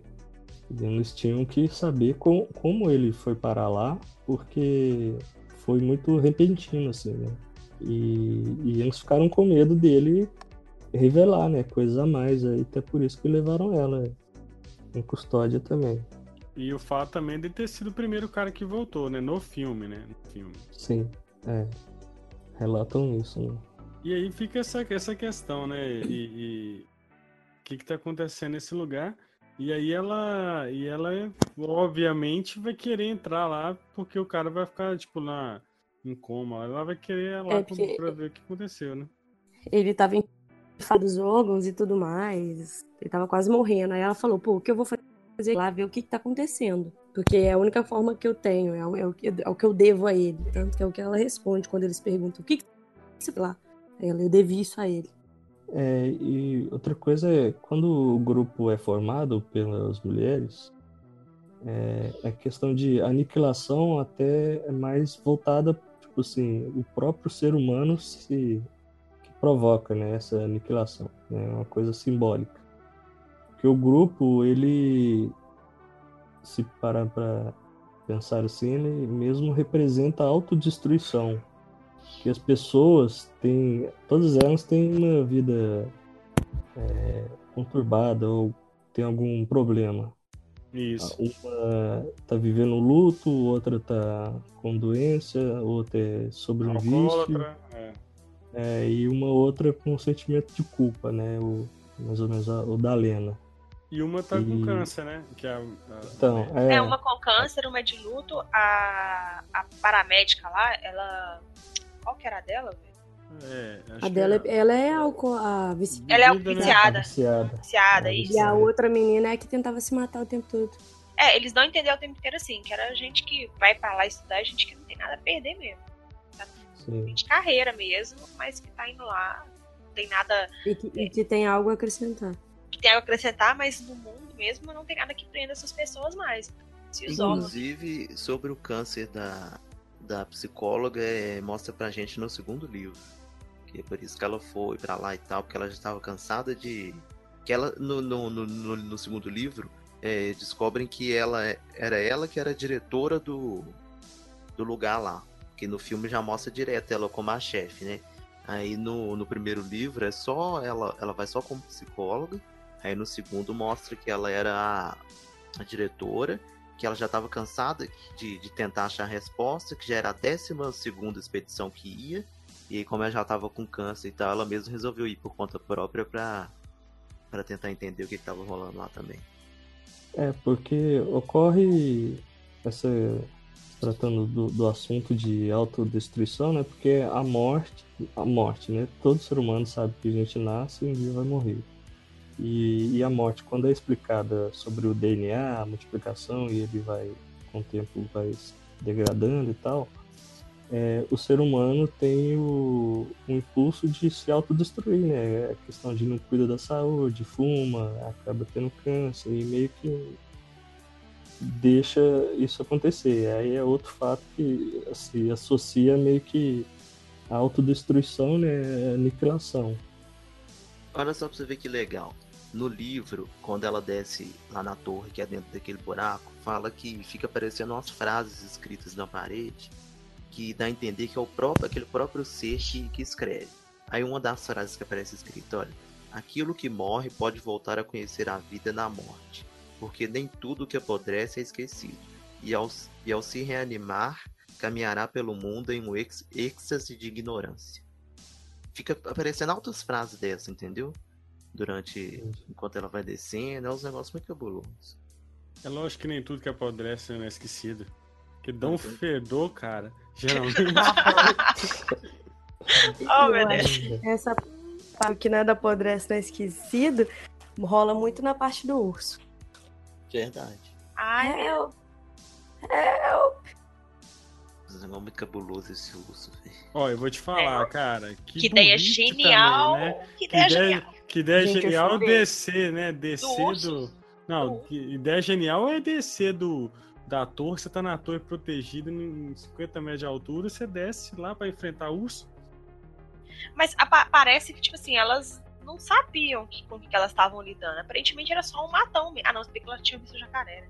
Eles tinham que saber com, como ele foi parar lá, porque foi muito repentino, assim, né? E, e eles ficaram com medo dele revelar, né? Coisas a mais aí, até por isso que levaram ela em custódia também.
E o fato também de ter sido o primeiro cara que voltou, né? No filme, né? No filme.
Sim, é. Relatam isso, né?
E aí fica essa, essa questão, né? E, o que que tá acontecendo nesse lugar? E aí ela, e ela obviamente vai querer entrar lá porque o cara vai ficar tipo lá em coma. Ela vai querer ir lá
É, porque-
pra ver o que aconteceu, né?
Ele tava em dos órgãos e tudo mais. Ele tava quase morrendo. Aí ela falou, pô, o que eu vou fazer lá, ver o que, que tá acontecendo? Porque é a única forma que eu tenho, é o, é o que- é o que eu devo a ele. Tanto que é o que ela responde quando eles perguntam, o que que você lá? Ela, eu devi isso a ele.
É, e outra coisa é, quando o grupo é formado pelas mulheres, é, a questão de aniquilação até é mais voltada, tipo assim, o próprio ser humano se provoca, né, essa aniquilação, né, é uma coisa simbólica. Porque o grupo, ele, se parar para pensar assim, ele mesmo representa a autodestruição que as pessoas têm, todas elas têm uma vida é, conturbada ou tem algum problema.
Isso.
Uma tá vivendo luto, outra tá com doença, outra é sobre um vício.
É.
é, e uma outra com sentimento de culpa, né? O, mais ou menos a- o da Lena.
E uma tá com
E-
câncer, né? Que é a, a-
Então, é,
É uma com câncer, uma de luto. A, a paramédica lá, ela. Qual que era a dela, velho?
É, acho
A
que
dela,
é-
ela é alco a vici-
Ela é
né?
viciada.
viciada.
Viciada,
É,
isso.
E a outra menina é que tentava se matar o tempo todo.
É, eles não entenderam o tempo inteiro assim, que era gente que vai pra lá estudar, gente que não tem nada a perder mesmo.
Sim.
de carreira mesmo, mas que tá indo lá, não tem nada
E que, e que tem algo a acrescentar.
que tem a acrescentar, mas no mundo mesmo não tem nada que prenda essas pessoas mais. Se isola.
Inclusive, sobre o câncer da, da psicóloga, é, mostra pra gente no segundo livro. Que é por isso que ela foi pra lá e tal, porque ela já estava cansada de. Que ela, no, no, no, no- no segundo livro, é, descobrem que ela é- era ela que era a diretora do, do lugar lá. Que no filme já mostra direto ela como a chefe, né? Aí no, no primeiro livro é só ela, ela vai só como psicóloga. Aí no segundo mostra que ela era a, a diretora, que ela já estava cansada de, de tentar achar a resposta, que já era a décima segunda expedição que ia. E aí, como ela já estava com câncer e tal, ela mesma resolveu ir por conta própria pra, pra tentar entender o que estava rolando lá também.
É, porque ocorre essa tratando do, do assunto de autodestruição, né? Porque a morte, a morte, né? Todo ser humano sabe que a gente nasce e um dia vai morrer. E, e a morte, quando é explicada sobre o DNA, a multiplicação, e ele vai, com o tempo, vai degradando e tal, é, o ser humano tem o, o impulso de se autodestruir, né? A questão de não cuida da saúde, fuma, acaba tendo câncer e meio que deixa isso acontecer. Aí é outro fato que se associa meio que à autodestruição, né? Aniquilação.
Olha só pra você ver que legal. No livro, quando ela desce lá na torre, que é dentro daquele buraco, fala que fica aparecendo umas frases escritas na parede que dá a entender que é o próprio, aquele próprio ser que, que escreve. Aí uma das frases que aparece escrita, olha, aquilo que morre pode voltar a conhecer a vida na morte, porque nem tudo que apodrece é esquecido, e ao, e ao se reanimar, caminhará pelo mundo em um ex- êxtase de ignorância. Fica aparecendo altas frases dessa, entendeu? durante. enquanto ela vai descendo. É uns negócios muito cabulosos.
É lógico que nem tudo que apodrece não é esquecido. Que dá um fedor, cara. Geralmente.
Oh, meu Deus.
Essa parte que nada apodrece não é esquecido rola muito na parte do urso.
Verdade.
Ai, meu.
Help! Help!
É muito cabuloso esse urso, velho.
Ó, eu vou te falar, cara. Que,
Que ideia genial!
também, né?
Que
Que
ideia
ideia,
genial!
que ideia
Gente,
genial descer, né? Descer
urso.
do. Não,
Do-
ideia genial é descer do, da torre. Você tá na torre protegida em 50 metros de altura. Você desce lá pra enfrentar urso.
Mas parece que, tipo assim, elas não sabiam que, com o que elas estavam lidando. Aparentemente era só um matão. mesmo. Ah, não, se bem que elas tinham visto o jacaré, né?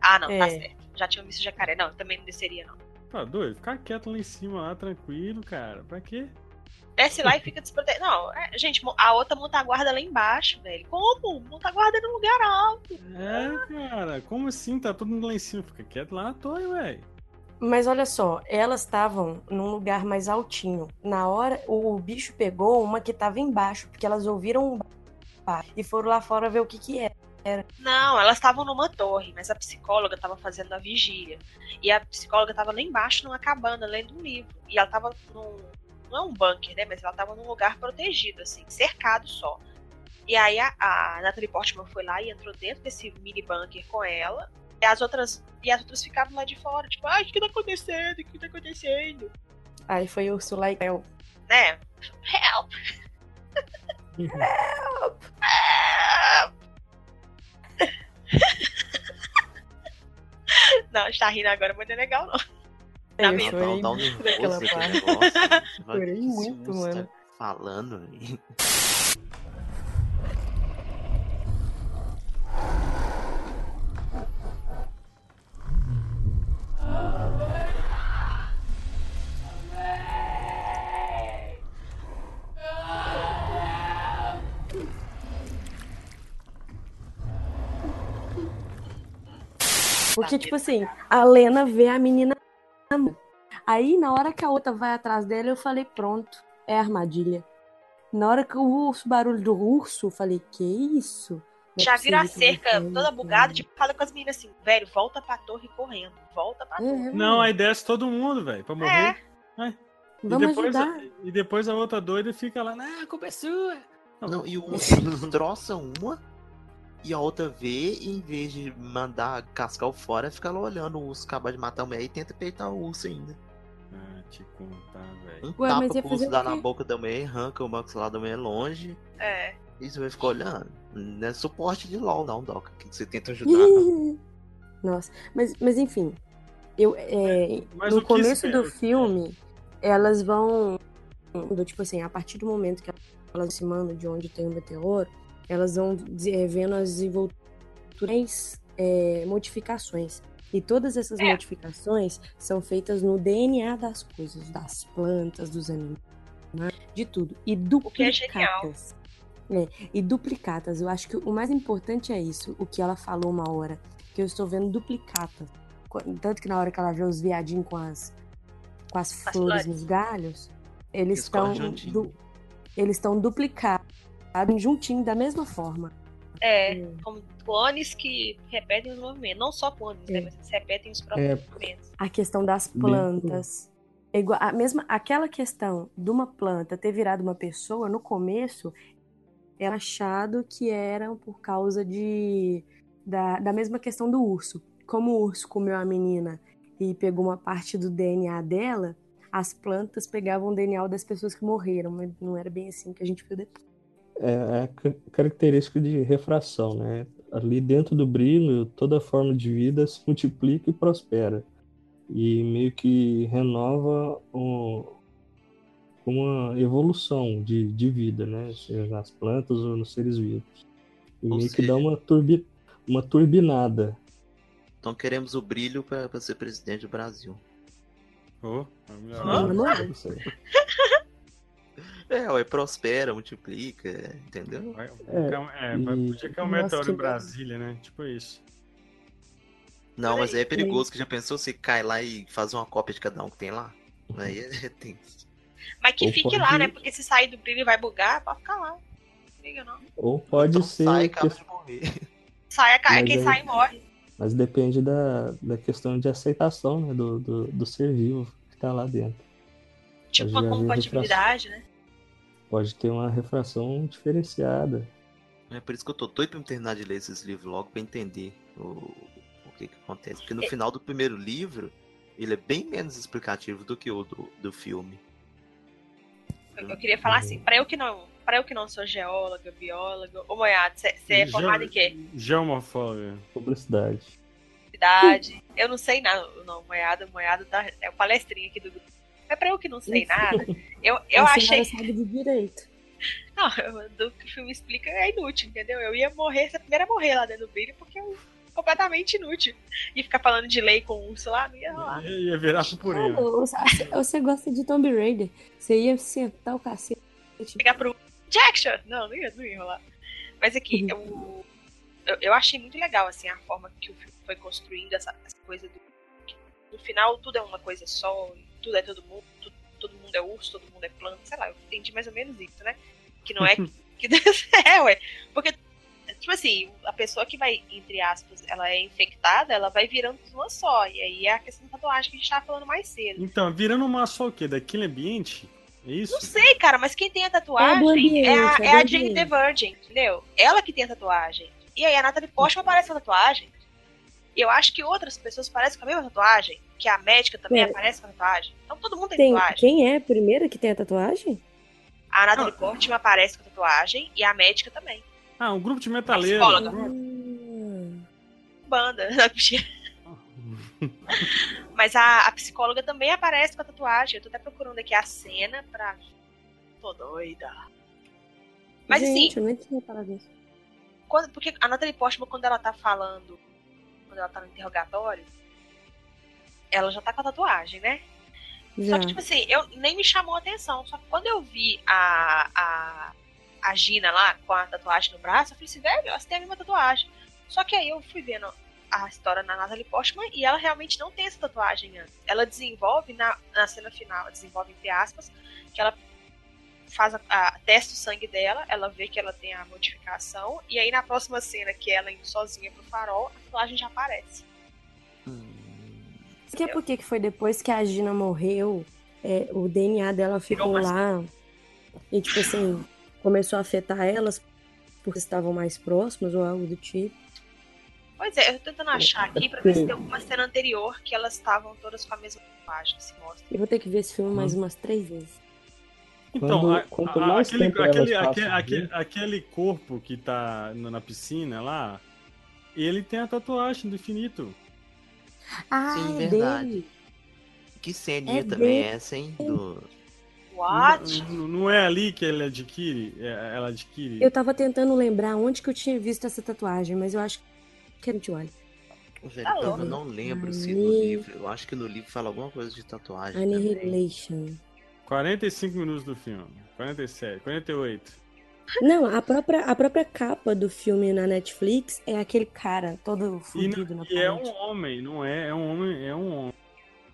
Ah, não, tá
É.
certo. Já tinham visto o jacaré. Não, eu também não desceria, não.
Tá doido? Ficar quieto lá em cima, lá, tranquilo, cara. Pra quê?
Desce lá e fica desprotegido. Não, é, gente, a outra monta a guarda lá embaixo, velho. Como? Monta a guarda num lugar alto.
É, cara. Como assim? Tá todo mundo lá em cima. Fica quieto lá na torre, velho.
Mas olha só, elas estavam num lugar mais altinho. Na hora, o, bicho pegou uma que tava embaixo, porque elas ouviram um e foram lá fora ver o que que era.
Não, elas estavam numa torre, mas a psicóloga tava fazendo a vigília. E a psicóloga tava lá embaixo numa cabana, lendo um livro. E ela tava num. Não é um bunker, né? Mas ela tava num lugar protegido, assim, cercado só. E aí a, a Natalie Portman foi lá e entrou dentro desse mini bunker com ela. E as outras, e as outras ficavam lá de fora, tipo, ai, o que tá acontecendo? O que tá acontecendo?
Aí foi lá e.
Né? Help! Não, a gente tá rindo agora, mas não é legal, não. Tá
Eu
mesmo.
Chorei
um esse
muito,
urso tá
mano.
Falando, velho.
Porque, tipo assim, a Lena vê a menina. Aí, na hora que a outra vai atrás dela, eu falei, pronto, é armadilha. Na hora que o urso, barulho do urso, eu falei, que isso? Não é
Já vira a cerca
não
toda bugada,
cara.
tipo, fala com as meninas assim, velho, volta pra torre correndo. Volta pra torre.
É,
Não, aí desce todo mundo, velho, pra morrer.
É,
E
Vamos
depois,
ajudar.
e depois a outra doida fica lá, ah, a culpa é sua.
Não, e o urso destroça uma e a outra vê e em vez de mandar cascar o fora, fica lá olhando o urso acabar de matar a mulher e tenta peitar o urso ainda.
Ah, te contar, velho.
Um
Ué,
tapa pro
fazer
urso
o
dá na boca da mulher, arranca o maxilar da mulher longe
é.
e você vai ficar olhando. Não é suporte de LOL, não, Doc. Que você tenta ajudar.
Nossa, mas, mas enfim, eu, é,
Mas
no
o
começo do filme, elas vão, do, tipo assim, a partir do momento que elas se mandam de onde tem o meteoro, elas vão é, vendo as desenvolturas, é, modificações. E todas essas
É.
modificações são feitas no DNA das coisas, das plantas, dos animais, de tudo. E
que é genial.
duplicatas. É, e duplicatas. Eu acho que o mais importante é isso, o que ela falou uma hora. Que eu estou vendo duplicatas. Tanto que na hora que ela vê os viadinhos com as, com as
As
flores
flores.
nos galhos, eles estão eles estão duplicados, juntinho da mesma forma.
É,
Hum.
como clones que repetem os movimentos. Não só clones, né?
É.
Mas eles repetem os próprios
É.
movimentos.
A questão das plantas. É igual, a mesma, aquela questão de uma planta ter virado uma pessoa, no começo, era achado que era por causa de da, da mesma questão do urso. Como o urso comeu a menina e pegou uma parte do DNA dela, as plantas pegavam o DNA das pessoas que morreram, mas não era bem assim que a gente viu depois.
É a ca- característica de refração, né? Ali dentro do brilho, toda forma de vida se multiplica e prospera. E meio que renova um- uma evolução de, de vida, né? Seja nas plantas ou nos seres vivos. E
Ou
meio que dá
seja-
uma, turbi, uma turbinada.
Então queremos o brilho pra ser presidente do Brasil.
Ô, vamos
Meu
lá.
namorado.
Isso aí.
É, ué, prospera, multiplica, entendeu?
É,
É,
e-
vai- podia cair um meteoro em Brasília, né? Tipo isso.
Não, mas aí é perigoso, que já pensou se cai lá e faz uma cópia de cada um que tem lá? Aí é tenso.
Mas que
Ou
fique
pode-
lá, né? Porque se sair do brilho e vai bugar, pode ficar lá. liga, não.
Ou pode
Então
ser.
sai e
que-
acaba de morrer.
Sai, quem
aí-
sai morre.
Mas depende da, da questão de aceitação né, do, do, do ser vivo que tá lá dentro.
Tipo uma
vi
compatibilidade, né?
Pode ter uma refração diferenciada.
É por isso que eu tô doido pra me terminar de ler esses livros logo pra entender o, o que que acontece. Porque no
É.
final do primeiro livro, ele é bem menos explicativo do que o do, do filme.
Eu, eu queria falar assim, pra eu que não, para eu que não sou geóloga, bióloga, ô Moiado, você é formado em quê?
Geomorfóloga.
Publicidade.
Cidade. Eu não sei nada. Não, Moiado, Moiado tá, é o palestrinho aqui do grupo. Mas pra eu que não sei nada, eu, eu
a
achei.
sabe de direito.
Não, eu- do que o filme explica é inútil, entendeu? Eu ia morrer, ser a primeira a morrer lá dentro do brilho, porque eu completamente inútil. E ficar falando de lei com o urso lá, não ia rolar.
Ia virar purpurina.
você- Você gosta de Tomb Raider. Você ia sentar o cacete.
Pegar pro Jackson! Não, não ia, não ia rolar. Mas aqui, eu, eu, eu achei muito legal, assim, a forma que o filme foi construindo essa, essa coisa do. no final tudo é uma coisa só, e tudo é todo mundo, tudo- todo mundo é urso, todo mundo é planta, sei lá, eu entendi mais ou menos isso, né? Que não é que. é, ué. Porque, tipo assim, a pessoa que vai, entre aspas, ela é infectada, ela vai virando uma só. E aí é a questão da tatuagem que a gente tava falando mais cedo.
Então, virando uma só o quê? Daquele ambiente? É isso?
Não sei, cara, mas quem tem a
É
tatuagem
ambiente,
é a,
é
é a Jane the Virgin, entendeu? Ela que tem a tatuagem. E aí a Natalie Portman aparece com a tatuagem. E eu acho que outras pessoas parecem com a mesma tatuagem. Que a médica também
É.
aparece com a tatuagem. Então todo mundo tem,
Tem,
tatuagem.
quem é a primeira que tem a tatuagem?
A Natalie Portman aparece com a tatuagem e a médica também.
Ah, um grupo de metaleiro.
Psicóloga.
Ah,
Banda. Mas a, a psicóloga também aparece com a tatuagem. Eu tô até procurando aqui a cena pra. Tô doida. Mas assim,
gente, eu nem tinha
quando, porque a Natalie Portman, quando ela tá falando, quando ela tá no interrogatório, ela já tá com a tatuagem, né?
Já.
Só que, tipo assim, eu nem me chamou a atenção. Só que quando eu vi a, a, a Gina lá com a tatuagem no braço, eu falei assim, velho, elas têm a mesma tatuagem. Só que aí eu fui vendo a história na Natalie Portman e ela realmente não tem essa tatuagem antes. Ela desenvolve na, na cena final, desenvolve entre aspas, que ela faz a, a- testa o sangue dela, ela vê que ela tem a modificação, e aí na próxima cena, que é ela indo sozinha pro farol, a tatuagem já aparece.
Sabe por que que foi depois que a Gina morreu? é, o DNA dela ficou lá e, tipo assim, começou a afetar elas porque estavam mais próximas ou algo do tipo.
Pois é, eu tô tentando achar aqui pra ver se tem alguma cena anterior que elas estavam todas com a mesma tatuagem que se mostra.
Eu vou ter que ver esse filme
Hum.
mais umas três vezes.
Então,
Quando-
a-
quanto
a-
mais
aquele,
tempo elas
aquele,
passam
aquele,
ali-
aquele, aquele corpo que tá na na piscina lá, ele tem a tatuagem do infinito.
Ah,
Sim,
é
verdade.
dele.
Que ceninha
É
também é essa, hein? Do...
What?
Não, não é ali que ele adquire? é- Ela adquire.
Eu tava tentando lembrar onde que eu tinha visto essa tatuagem, mas eu acho que a gente olha.
Velho,
Tá
eu não lembro se no
Ani-
livro. Eu acho que no livro fala alguma coisa de tatuagem.
Annihilation.
45 minutos do filme. 47, 48.
Não, a própria, a própria capa do filme na Netflix é aquele cara todo
E,
fudido na
e é um homem, não é? É um homem, é um homem.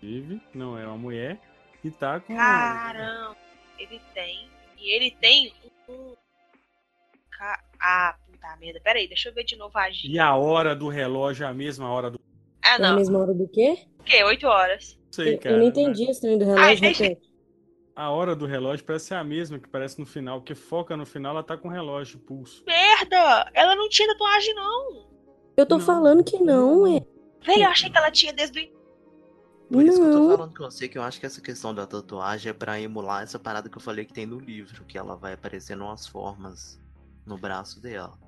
Inclusive, não é uma mulher. E tá com.
Caramba, ele tem. E ele tem um. Ah, puta merda. Pera aí, deixa eu ver de novo a.
E a hora do relógio é a mesma hora do.
Ah,
É a
não.
mesma hora do quê?
O quê? 8 horas.
Não sei,
Eu,
cara.
eu não entendi esse trem do relógio,
Ai, deixa-
repete.
A hora do relógio parece ser a mesma que parece no final, porque foca no final, ela tá com o relógio, pulso.
Merda! Ela não tinha tatuagem, não.
Eu tô
Não.
falando que não, é.
Velho, eu achei que ela tinha desde o.
Por isso que eu tô falando com você que eu acho que essa questão da tatuagem é pra emular essa parada que eu falei que tem no livro, que ela vai aparecendo umas formas no braço dela.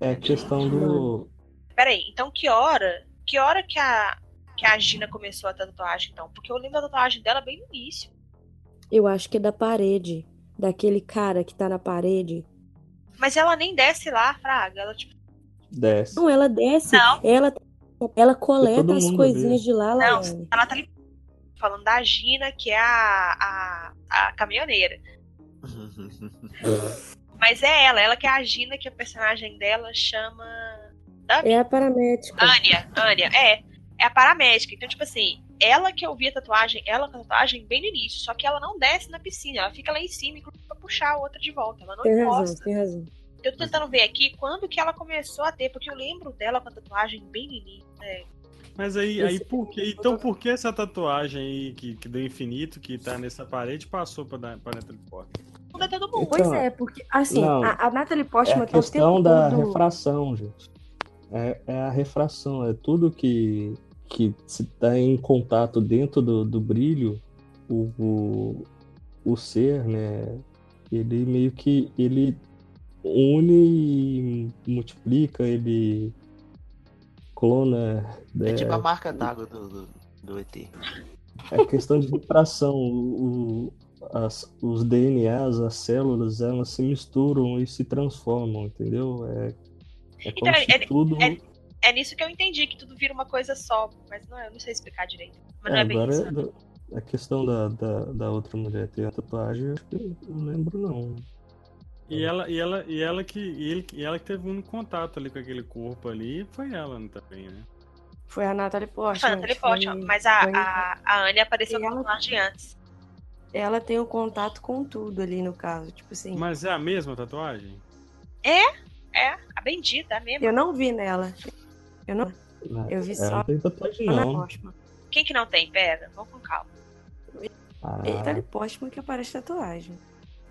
É a questão do.
Pera aí, então que hora? Que hora que a. Que a Gina começou a tatuagem, então? Porque eu lembro da tatuagem dela bem no início.
Eu acho que é da parede. Daquele cara que tá na parede.
Mas ela nem desce lá, Fraga. Ela, tipo,
Desce.
Não, ela desce.
Não.
Ela, ela coleta
todo
as coisinhas
vê.
de lá,
Não,
Laiane.
ela tá ali falando da Gina, que é a, a, a caminhoneira. Mas é ela, ela que é a Gina, que a personagem dela chama. Dami?
É a paramédica.
Ania, Ania, é. É a paramédica. Então, tipo assim, ela que eu vi a tatuagem, ela com a tatuagem bem no início. Só que ela não desce na piscina, ela fica lá em cima e gruda pro puxar a outra de volta. Ela não
Tem razão,
encosta.
tem razão.
Eu tô tentando ver aqui quando que ela começou a ter, porque eu lembro dela com a tatuagem bem no início. né?
Mas aí, aí por que, então por que essa tatuagem aí que, que deu infinito, que tá nessa parede, passou pra, pra Natalie Portman?
Muda é todo mundo.
Pois
Então,
é, porque, assim,
não,
a, a Natalie
É
Portman
a
tá o
questão
tempo
da
todo-
refração, gente. É, é a refração, é tudo que, que se está em contato dentro do, do brilho, o, o, o ser, né? Ele meio que ele une e multiplica, ele clona.
É
né?
tipo a marca d'água do, do, do ET.
É questão de refração. O, o- as- os DNAs, as células, elas se misturam e se transformam, entendeu? É, é como
Então,
se
é-
tudo.
é- É nisso que eu entendi, que tudo vira uma coisa só. Mas não, eu não sei explicar direito. Mas não é, bem
agora
isso.
é da- a questão da, da, da outra mulher ter a tatuagem, eu acho que eu não lembro, não.
E ela, e ela, e ela que, e ele, e ela que teve um contato ali com aquele corpo ali, foi ela né, também, né?
Foi a Natalie Portman.
Foi a Natalie
foi-
Portman, mas a,
foi-
a, a Anne apareceu
E
com
ela-
antes.
Ela tem o contato com tudo ali no caso, tipo assim.
Mas é a mesma tatuagem?
É, a bendita, a mesma.
Eu não vi nela. Eu não.
Né?
Eu vi
Ela
só
não tem tatuagem, não.
Quem que não tem? Pera, vamos com calma.
Ah,
É Natalie Portman que aparece tatuagem.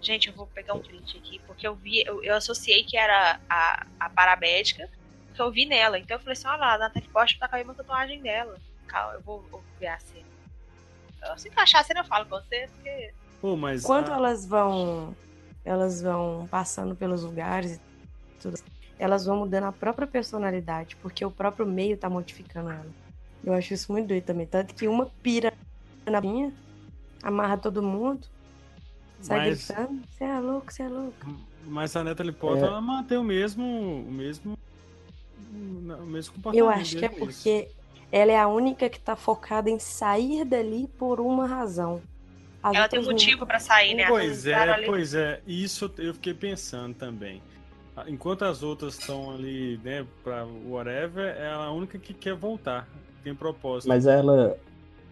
Gente, eu vou pegar um print aqui, porque eu vi, eu, eu associei que era a, a paramédica, que eu vi nela. Então eu falei assim, olha lá, a Natalie Portman tá com a mesma tatuagem dela. Calma, eu vou, vou ver a cena. Assim eu achar a cena, eu falo com você, porque
Pô, mas.
Enquanto
a-
elas vão. Elas vão passando pelos lugares e tudo, elas vão mudando a própria personalidade, porque o próprio meio tá modificando ela. Eu acho isso muito doido também. Tanto que uma pira na minha, amarra todo mundo, sai
Mas-
gritando, você é louco, você é louco.
Mas a Natalie Portman,
É.
ela mantém o mesmo. O mesmo. O mesmo comportamento.
Eu acho que é
início.
porque ela é a única que tá focada em sair dali por uma razão. As
ela tem um motivo pra sair, né?
Pois é,
ali-
pois é. Isso eu fiquei pensando também. Enquanto as outras estão ali, né, pra whatever, ela é a única que quer voltar. Tem propósito.
Mas ela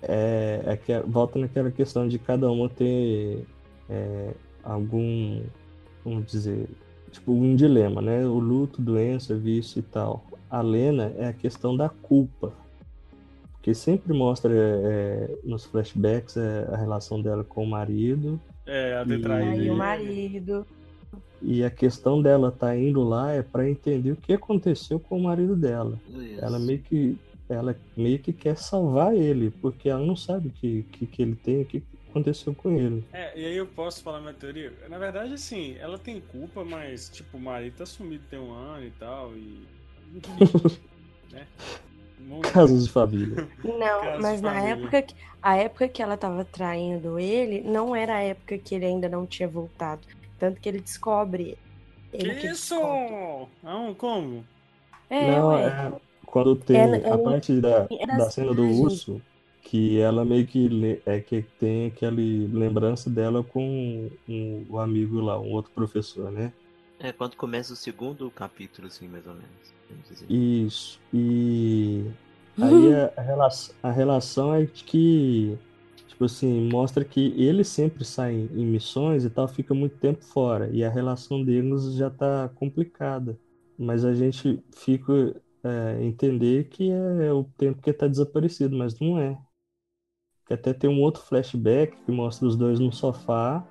é, é que volta naquela questão de cada uma ter é, algum, vamos dizer, tipo um dilema, né? O luto, doença, vício e tal. A Lena é a questão da culpa, porque sempre mostra é, nos flashbacks é, a relação dela com o marido
É, a ter
E-
traído
o marido.
E a questão dela tá indo lá é para entender o que aconteceu com o marido dela.
Isso.
Ela meio que ela meio que quer salvar ele, porque ela não sabe o que, que, que ele tem, o que aconteceu com ele.
É, e aí eu posso falar minha teoria? Na verdade, assim, ela tem culpa, mas, tipo, o marido tá sumido tem um ano e tal, e. né? Não-
Casos de família.
Não,
Caso
mas na
família.
época que a época que ela tava traindo ele, não era a época que ele ainda não tinha voltado. Tanto que ele descobre. Ele que
isso?
descobre.
Como?
É,
não, é quando tem
Ela- ela-
a parte da,
é
da cena do urso, que ela meio que é que tem aquele lembrança dela com um, o amigo lá, um outro professor, né?
É quando começa o segundo capítulo, assim, mais ou menos.
Isso. E aí a, a relação, a relação é de que, tipo assim, mostra que ele sempre sai em missões e tal, fica muito tempo fora. E a relação deles já tá complicada. Mas a gente fica é, entender que é o tempo que tá desaparecido, mas não é. Que até tem um outro flashback que mostra os dois no sofá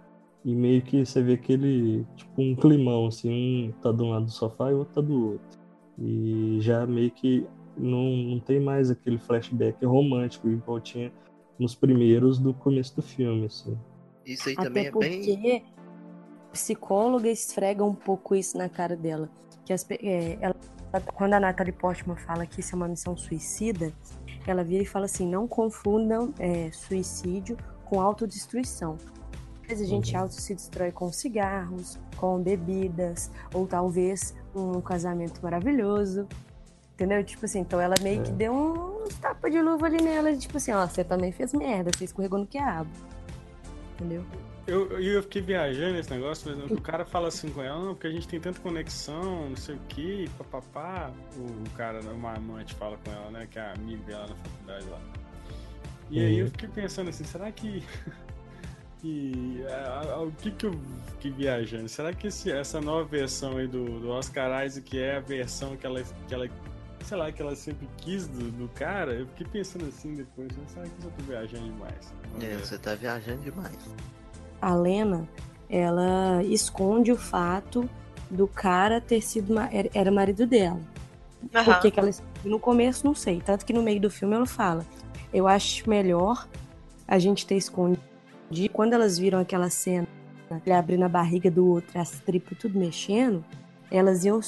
e meio que você vê aquele, tipo, um climão, assim, um tá de um lado do sofá e o outro tá do outro. E já meio que não, não tem mais aquele flashback romântico igual tinha nos primeiros do começo do filme, assim.
Isso aí também
Até
é bem.
porque a psicóloga esfrega um pouco isso na cara dela. Que as é, ela- quando a Natalie Portman fala que isso é uma missão suicida, ela vira e fala assim: não confundam é, suicídio com autodestruição. Às vezes a gente
Uhum.
auto se destrói com cigarros, com bebidas, ou talvez um casamento maravilhoso. Entendeu? Tipo assim, então ela meio que
É.
deu um tapa de luva ali nela, tipo assim, ó, você também fez merda, você escorregou no quiabo. Entendeu?
Eu, eu, eu fiquei viajando nesse negócio, mas o cara fala assim com ela, não, porque a gente tem tanta conexão, não sei o que, papapá. O, o cara, uma amante fala com ela, né, que é amigo dela na faculdade lá. E aí eu
Uhum.
fiquei pensando assim, será que que. a- a- O que que eu que viajando? Será que esse- essa nova versão aí do, do Oscar Isaac é a versão que ela, que ela. Sei lá, que ela sempre quis do, do cara? Eu fiquei pensando assim depois, né? será que eu tô viajando demais?
É, você tá viajando demais.
A Lena, ela esconde o fato do cara ter sido era, era marido dela.
Aham.
Por que, que ela? No começo não sei, tanto que no meio do filme ela fala. Eu acho melhor a gente ter escondido. Quando elas viram aquela cena, ele abrindo a barriga do outro, as tripas tudo mexendo, elas iam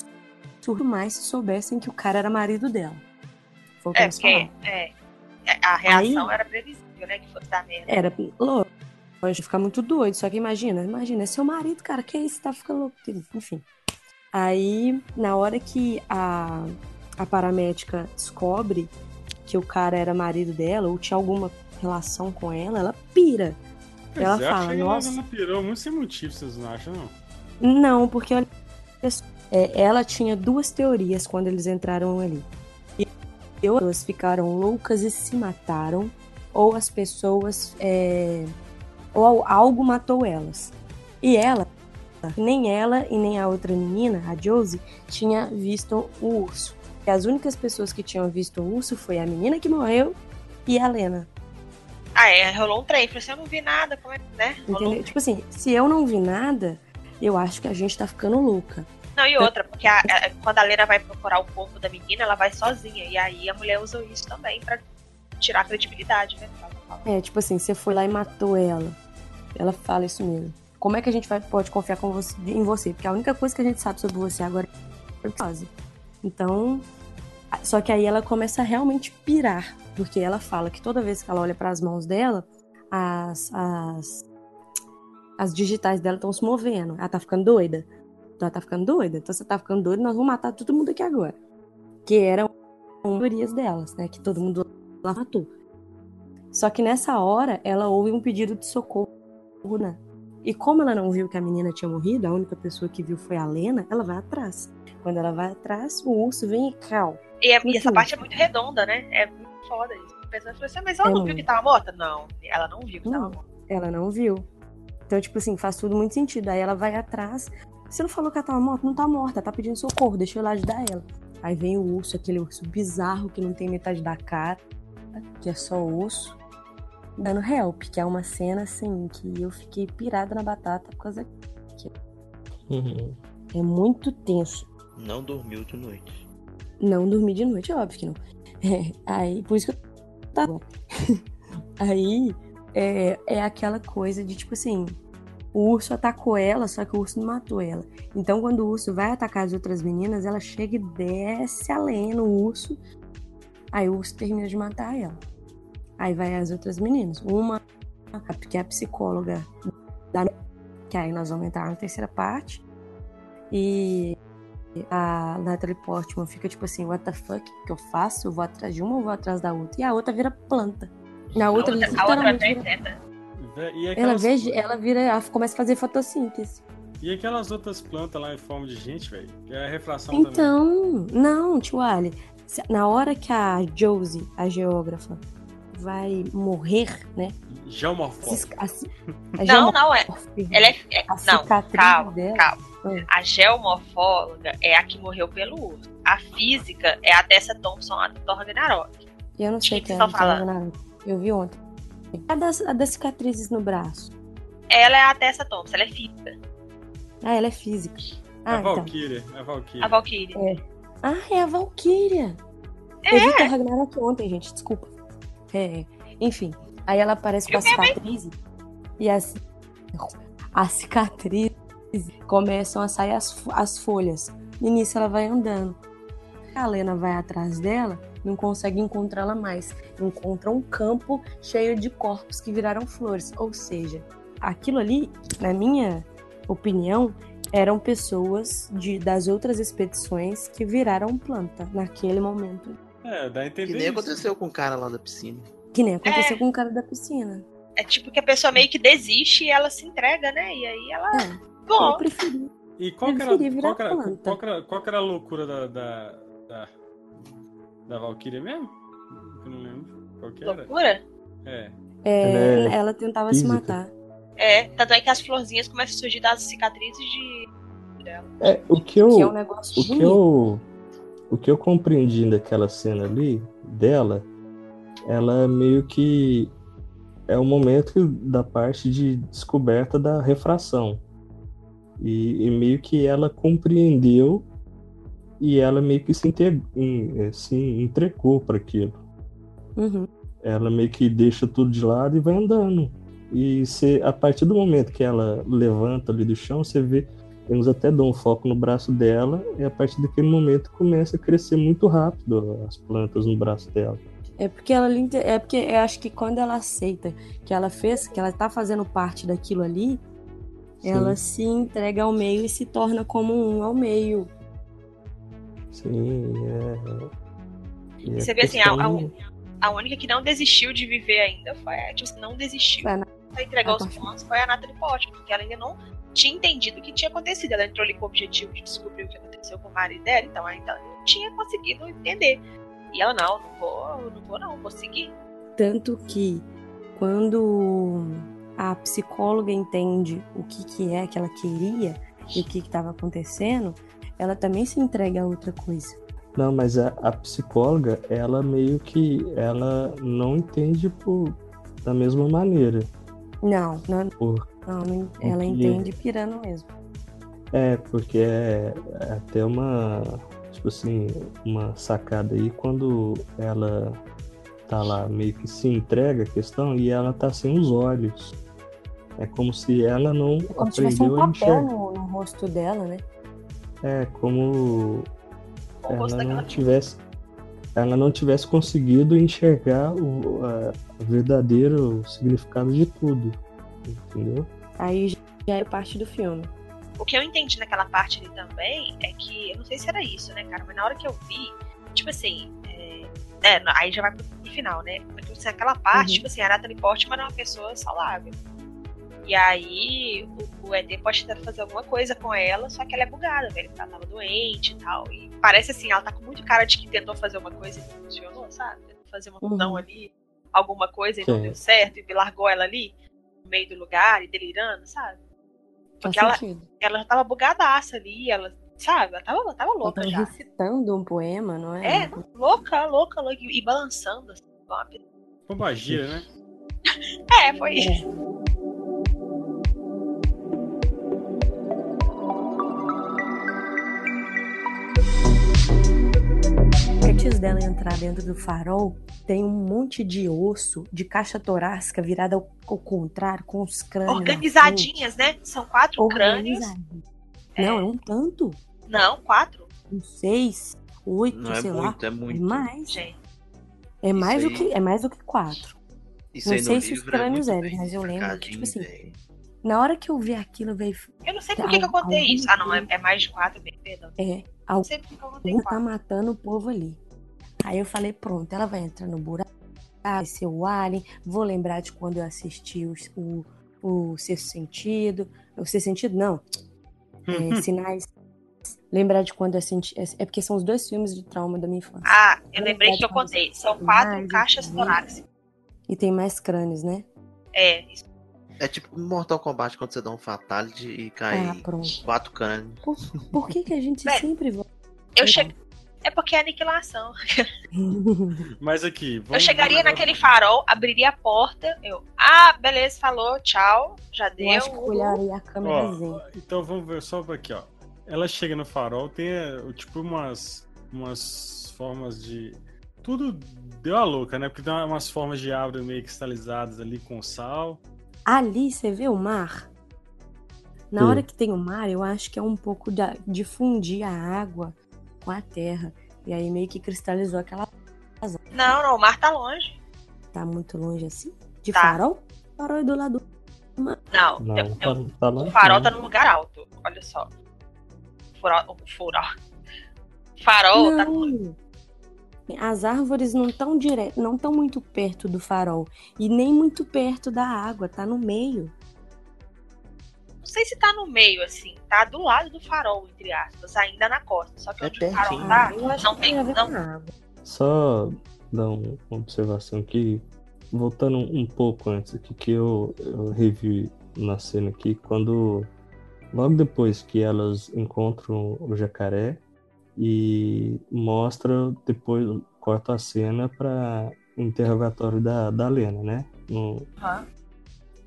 surdo mais se soubessem que o cara era marido dela. Foi o que
É, porque
falaram.
é, é, a reação
Aí-
era previsível, né? Que fosse dar merda.
Era louco. Pode ficar muito doido. Só que imagina, imagina, é seu marido, cara, que isso, tá ficando louco. Enfim. Aí, na hora que a, a paramédica descobre que o cara era marido dela, ou tinha alguma relação com ela, ela pira.
Pois
ela
é,
fala,
que ela
nossa.
não pirou muito sem motivo, vocês não acham, não?
Não, porque olha, é, ela tinha duas teorias quando eles entraram ali. E ou elas ficaram loucas e se mataram, ou as pessoas. é, ou algo matou elas. E ela, nem ela e nem a outra menina, a Josie, tinha visto o urso. E as únicas pessoas que tinham visto o urso foi a menina que morreu e a Lena.
Ah, é, rolou um trem. Falei assim, eu não vi nada, como é que, né? Um.
Tipo assim, se eu não vi nada, eu acho que a gente tá ficando louca.
Não, e outra, porque a- a- quando a Lena vai procurar o corpo da menina, ela vai sozinha. E aí a mulher usou isso também pra tirar a credibilidade, né?
É, tipo assim, você foi lá e matou ela. Ela fala isso mesmo. Como é que a gente vai, pode confiar com você, em você? Porque a única coisa que a gente sabe sobre você agora é psicose. Então, só que aí ela começa a realmente pirar. Porque ela fala que toda vez que ela olha para as mãos dela, as, as, as digitais dela estão se movendo. Ela tá ficando doida. Ela tá ficando doida. Então você tá ficando doida, nós vamos matar todo mundo aqui agora. Que eram teorias delas, né? Que todo mundo lá matou. Só que nessa hora, ela ouve um pedido de socorro, né? E como ela não viu que a menina tinha morrido, a única pessoa que viu foi a Lena, ela vai atrás. Quando ela vai atrás, o urso vem e cal.
E, é- e essa parte é muito redonda, né? É muito foda isso. A pessoa falou assim, "Ah, mas ela
É
não viu que tava morta? Não, ela não viu que tava
Não.
morta.
Ela não viu. Então, tipo assim, faz tudo muito sentido. Aí ela vai atrás. Você não falou que ela tava morta? Não tá morta, tá pedindo socorro, deixa eu ir lá ajudar ela. Aí vem o urso, aquele urso bizarro que não tem metade da cara, que é só osso, dando help, que é uma cena assim que eu fiquei pirada na batata por causa
Uhum.
É muito tenso.
Não dormiu de noite.
Não dormi de noite, óbvio que não. É, aí, por isso que eu tá bom. aí é, é aquela coisa de tipo assim, o urso atacou ela, só que o urso não matou ela. Então, quando o urso vai atacar as outras meninas, ela chega e desce a lenha no urso. Aí o urso termina de matar ela. Aí vai as outras meninas. Uma, que é a psicóloga da que aí nós vamos entrar na terceira parte. E a Natalie Portman fica tipo assim, what the fuck que eu faço? Eu vou atrás de uma ou vou atrás da outra? E a outra vira planta. Na
A
outra,
outra, a outra até
vira-
Vé- E
ela,
aquelas,
vê, ela vira, ela começa a fazer fotossíntese.
e aquelas outras plantas lá em forma de gente, velho? Que é a refração também.
Então, não, tio Ali, se- na hora que a Josie, a geógrafa, vai morrer, né?
Geomorfose.
se- a ci- a
Não, não, é. Ela é. é-
a
não,
cicatriz
calma,
dela.
calma.
Hum.
A geomorfóloga é a que morreu pelo urso. A física é a Tessa Thompson, a do Thor Ragnarok.
Eu não sei
que
quem é, não tô lembrando. Eu vi ontem. A das, a das cicatrizes no braço.
Ela é a Tessa Thompson, ela é física.
Ah, ela é física.
É
Ah,
a
então.
Valkyria. É a Valkyria.
A Valkyrie.
Ah, é a Valkyria.
É.
Eu vi Thor Ragnarok ontem, gente, desculpa. É, enfim, aí ela aparece com a cicatriz e as, as cicatrizes começam a sair as, as folhas. No início ela vai andando. A Lena vai atrás dela, não consegue encontrá-la mais. Encontra um campo cheio de corpos que viraram flores. Ou seja, aquilo ali, na minha opinião, eram pessoas de, das outras expedições que viraram planta naquele momento.
É, dá a
Que
entender
nem
isso.
aconteceu com o cara lá da piscina.
Que nem aconteceu com o cara da piscina.
É tipo que a pessoa meio que desiste e ela se entrega, né? E aí ela.
É, eu
Bom,
preferi.
E qual que, era, qual, que era, qual, que era, qual que era a loucura da, da, da, Valkyria mesmo? Eu não lembro. Qual que era?
loucura.
É.
É,
Ela é
ela tentava se
física.
matar.
É, tanto é que as florzinhas começam a surgir das cicatrizes de. dela.
É, o que eu.
Que é um negócio
O que eu. O que eu compreendi daquela cena ali, dela, ela meio que é o momento da parte de descoberta da refração. E, e meio que ela compreendeu e ela meio que se, inte- em- se entregou para aquilo.
Uhum.
Ela meio que deixa tudo de lado e vai andando. E você, a partir do momento que ela levanta ali do chão, você vê, eles até dão um foco no braço dela, e a partir daquele momento começa a crescer muito rápido as plantas no braço dela.
É porque ela é porque eu acho que quando ela aceita que ela fez, que ela tá fazendo parte daquilo ali,
Sim.
ela se entrega ao meio e se torna como um ao meio.
Sim, é. e
E
a
você vê assim, a, a, a única que não desistiu de viver ainda foi a tipo, assim, não desistiu. Pra entregar os pontos foi a Natalie Portman, porque ela ainda não tinha entendido o que tinha acontecido. Ela entrou ali com o objetivo de descobrir o que aconteceu com o marido dela, então ela ainda não tinha conseguido entender. E ela, não, não vou, não vou não, vou seguir.
Tanto que quando a psicóloga entende o que, que é que ela queria e o que estava acontecendo, ela também se entrega a outra coisa.
Não, mas a, a psicóloga, ela meio que ela não entende por, da mesma maneira.
Não, não,
Por,
não, ela entende pirando mesmo.
É, porque é, é até uma, tipo assim, uma sacada aí quando ela tá lá meio que se entrega a questão e ela tá sem os olhos. É como se ela não
É como se tivesse um
aprendeu a
papel no, no rosto dela, né?
É como ela
daquela
não tivesse ela não tivesse conseguido enxergar o a- o verdadeiro significado de tudo, entendeu?
Aí já é parte do filme.
O que eu entendi naquela parte ali também é que, eu não sei se era isso, né, cara, mas na hora que eu vi, tipo assim, é, é, aí já vai pro, pro final, né? Mas assim, aquela parte,
Uhum.
tipo assim, a Natalie Portman é uma pessoa saudável. E aí o, o ET pode tentar fazer alguma coisa com ela, só que ela é bugada, velho. Ela tava doente e tal. E parece assim, ela tá com muito cara de que tentou fazer uma coisa e não funcionou, sabe? Tentou fazer uma
Uhum.
fusão ali, alguma coisa e não
Sim.
deu certo, e largou ela ali, no meio do lugar, e delirando, sabe?
Faz
Porque ela,
sentido.
ela já tava bugadaça ali, ela, sabe? Ela tava, ela tava
Ela
louca
tava
já.
recitando um poema, não é?
É, louca, louca, louca, e, balançando, assim, uma.
Pombagira, né?
É, foi isso.
Antes dela entrar dentro do farol, tem um monte de osso de caixa torácica virada ao, ao contrário, com os crânios.
Organizadinhas, né? São quatro crânios.
Não, é um tanto.
Não, quatro,
Um seis, oito,
Não é
sei lá.
muito, é
É
muito.
mais.
gente.
É mais,
Isso
do
aí-
que, é mais do que quatro.
Isso
Não
aí
sei se os
é
crânios
muito
eram, mas eu lembro que, tipo assim. Na hora que eu vi aquilo, veio.
Eu não sei por que, que eu contei
Algum-
isso. Ah, não, é, é mais de quatro, bem, perdão.
É,
Não sei por que eu contei
alguém tá matando o povo ali. Aí eu falei, pronto, ela vai entrar no buraco, vai ser o Alien, vou lembrar de quando eu assisti o, o, o Sexto Sentido. O Sexto Sentido, não. É, sinais. Lembrar de quando eu assisti. É porque são os dois filmes de trauma da minha infância.
Ah, eu lembrei que eu contei. São quatro
mais,
caixas torácicas.
E tem mais crânios, né?
É, isso.
É tipo Mortal Kombat quando você dá um fatality e cai
Ah, pronto.
quatro crânios.
Por, por que, que a gente sempre volta?
Eu che... É porque é aniquilação.
Mas aqui.
Eu chegaria
vamos-
naquele farol, abriria a porta, eu. Ah, beleza, falou, tchau, já
Eu
deu.
acho que eu olharia a câmera
Ó,
zen.
então vamos ver só aqui, ó. Ela chega no farol, tem é, tipo umas, umas formas de. Tudo deu a louca, né? Porque tem umas formas de árvore meio cristalizadas ali com sal.
Ali você vê o mar. Na
Sim.
hora que tem o mar, eu acho que é um pouco da- de fundir a água com a terra. E aí meio que cristalizou aquela.
Não, não, o mar tá longe.
Tá muito longe assim? De
Tá.
farol? Farol é do lado.
Não,
Não,
eu-
tá,
eu-
tá lá.
o farol tá num lugar alto. Olha só. Farol. O farol. Farol tá no.
As árvores não estão direto, não estão muito perto do farol e nem muito perto da água, tá no meio.
Não sei se tá no meio, assim. Tá do lado do farol, entre aspas, ainda na costa. Só que
É
onde o farol
pertinho.
tá,
eu acho
não
que
tem. Não.
Só dar um- uma observação aqui, voltando um pouco antes aqui, que eu, eu revi na cena aqui, quando logo depois que elas encontram o jacaré e mostra depois corta a cena para interrogatório da, da Lena, né? No,
Aham.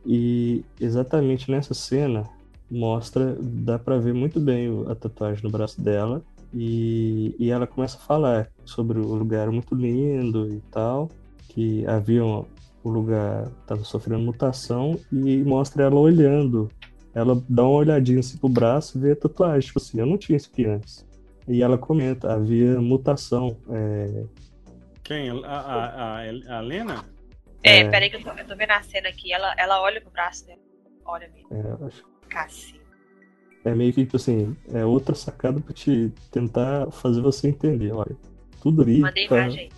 E exatamente nessa cena mostra, dá pra ver muito bem a tatuagem no braço dela e, e ela começa a falar sobre o lugar muito lindo e tal, que havia um- o lugar estava sofrendo mutação e mostra ela olhando. Ela dá uma olhadinha assim pro braço e vê a tatuagem, tipo assim, eu não tinha isso aqui antes. E ela comenta, havia mutação. é,
Quem? A, a, a, a Lena?
É,
É.
peraí que eu tô, eu tô vendo a cena aqui. Ela, ela olha pro braço dela. Olha mesmo.
é, acho
Cacete.
É meio que, tipo assim, é outra sacada pra te tentar fazer você entender. Olha, tudo ali,
Mandei
tá,
imagem.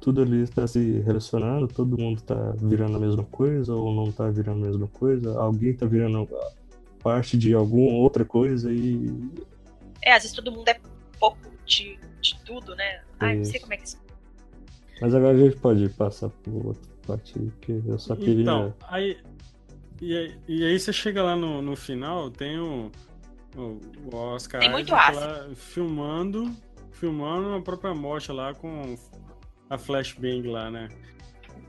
tudo ali está se relacionando, todo mundo tá virando a mesma coisa ou não tá virando a mesma coisa, alguém tá virando parte de alguma outra coisa e
É, às vezes todo mundo é pouco de, de tudo, né? Ai, não sei como é que isso.
Mas agora a gente pode passar por outra parte, que eu só queria.
Então, aí. E, aí- e aí você chega lá no, no final, tem o, o, o Oscar
Tem muito
lá filmando, filmando a própria morte lá com a flashbang lá, né?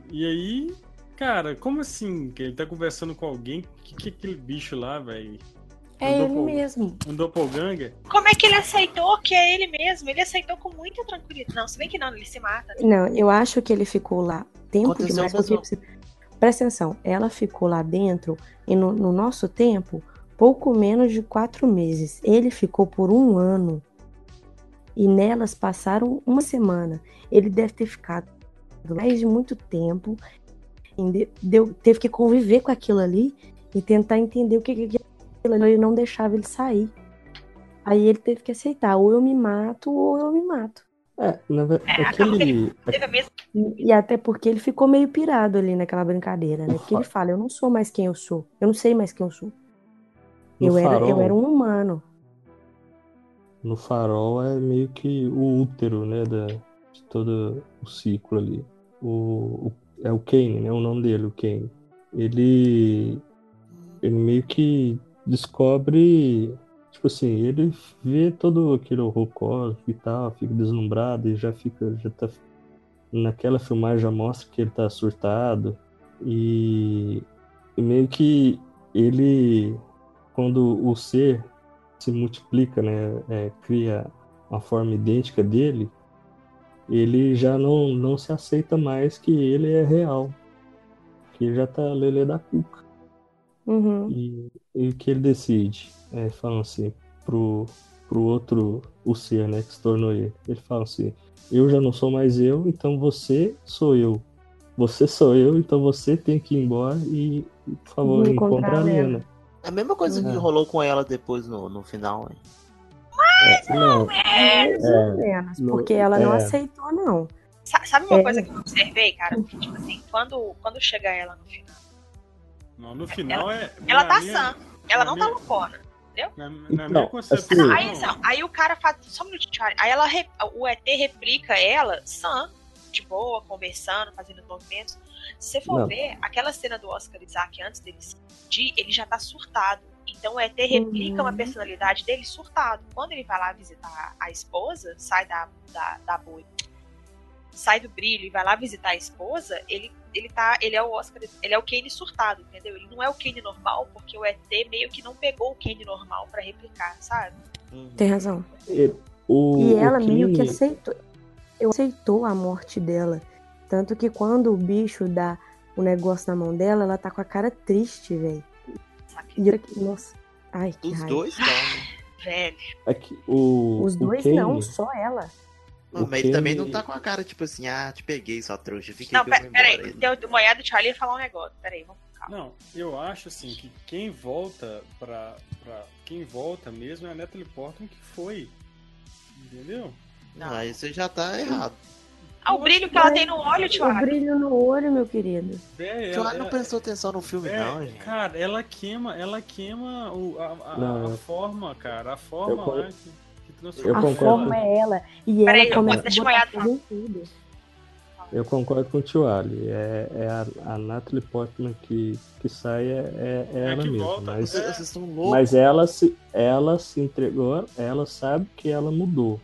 E aí, cara, como assim? Que ele tá conversando com alguém? Que que é aquele bicho lá, velho?
É
Um
ele mesmo.
Um doppelganger?
Como é que ele aceitou que é ele mesmo? Ele aceitou com muita tranquilidade. Não, se bem que não, ele se mata. né?
Não, eu acho que ele ficou lá tempo
Aconteceu
demais. Porque, presta atenção, ela ficou lá dentro e no, no nosso tempo, pouco menos de quatro meses. Ele ficou por um ano. E nelas passaram uma semana. Ele deve ter ficado mais de muito tempo. Deu, teve que conviver com aquilo ali e tentar entender o que, que ali não deixava ele sair. Aí ele teve que aceitar, ou eu me mato, ou eu me mato.
É, na verdade,
É,
aquele.
E, e até porque ele ficou meio pirado ali naquela brincadeira, né? Porque ele fala, eu não sou mais quem eu sou. Eu não sei mais quem eu sou.
No
Eu era, eu
farol-
era um humano.
No farol é meio que o útero, né, da, de todo o ciclo ali. O, o- é o Kane, né, o nome dele, o Kane. Ele, ele meio que descobre, tipo assim, ele vê todo aquele horror cósmico e tal, fica deslumbrado e já fica, já tá, naquela filmagem já mostra que ele tá surtado e, e meio que ele, quando o ser se multiplica, né, é, cria uma forma idêntica dele, ele já não, não se aceita mais que ele é real. Que ele já tá lelê da cuca.
Uhum.
E, e o que ele decide? É, falando assim, pro, pro outro, o ser, né, que se tornou ele. Ele fala assim, eu já não sou mais eu, então você sou eu. Você sou eu, então você tem que ir embora e, por favor,
Encontrar
encontre a
Lena.
É a mesma coisa que
Uhum.
rolou com ela depois no, no final. hein?
É, não,
Mais ou menos,
no-
porque ela não
é.
aceitou, não.
Sa- Sabe uma
É.
coisa que eu observei, cara? Que, tipo assim, quando, quando chega ela no final,
Não, no final é.
ela tá
minha-
sã. Ela não tá
minha-
loucona.
Na, na
Então,
minha concepção.
Aí, assim, ó, aí o cara faz. Só um minutinho. Aí ela, re- o ET replica ela, sã, de boa, conversando, fazendo os movimentos. Se você for
Não.
ver, aquela cena do Oscar Isaac antes dele se explodir, ele já tá surtado. Então o ET replica
Uhum.
uma personalidade dele surtado. Quando ele vai lá visitar a esposa, sai da, da, da boi, sai do brilho e vai lá visitar a esposa, ele, ele tá. Ele é o Oscar, ele é o Kane surtado, entendeu? Ele não é o Kane normal, porque o ET meio que não pegou o Kane normal pra replicar, sabe?
Tem razão.
ele- o,
E
o
ela meio que
Kane-
aceitou. Eu aceitou a morte dela. Tanto que quando o bicho dá o negócio na mão dela, ela tá com a cara triste, velho. E eu aqui, nossa. Ai, que
Os
raiva.
dois não. né?
Velho.
É que o,
Os
o
dois
Kane-
não, só ela.
Não,
O
mas ele também não tá com a cara tipo assim, ah, te peguei, sua trouxa, fiquei
Não,
eu
pera- peraí.
Ele-
Deu uma olhada, o Charlie ia falar um negócio. Peraí, vamos calma.
Não, eu acho assim que quem volta pra. pra quem volta mesmo é a Natalie Portman que foi. Entendeu?
Não, aí você já tá errado.
Ah, o brilho que ela tem no olho,
O
Thiago.
brilho no olho, meu querido.
Tu
ela-
não
ela-
prestou atenção no filme,
é,
não, gente.
Cara, ela queima, ela queima o, a, a- a
eu-
forma, cara. A forma que
Eu
a
concordo.
forma é ela. E
Peraí,
ela começa a botar em tudo.
Eu concordo com o Tio Ali. É, é a, a Natalie Portman que, que sai, é, é, é ela
que
mesma.
volta,
Mas,
Vocês, vocês estão loucos.
mas ela, se, ela se entregou, ela sabe que ela mudou.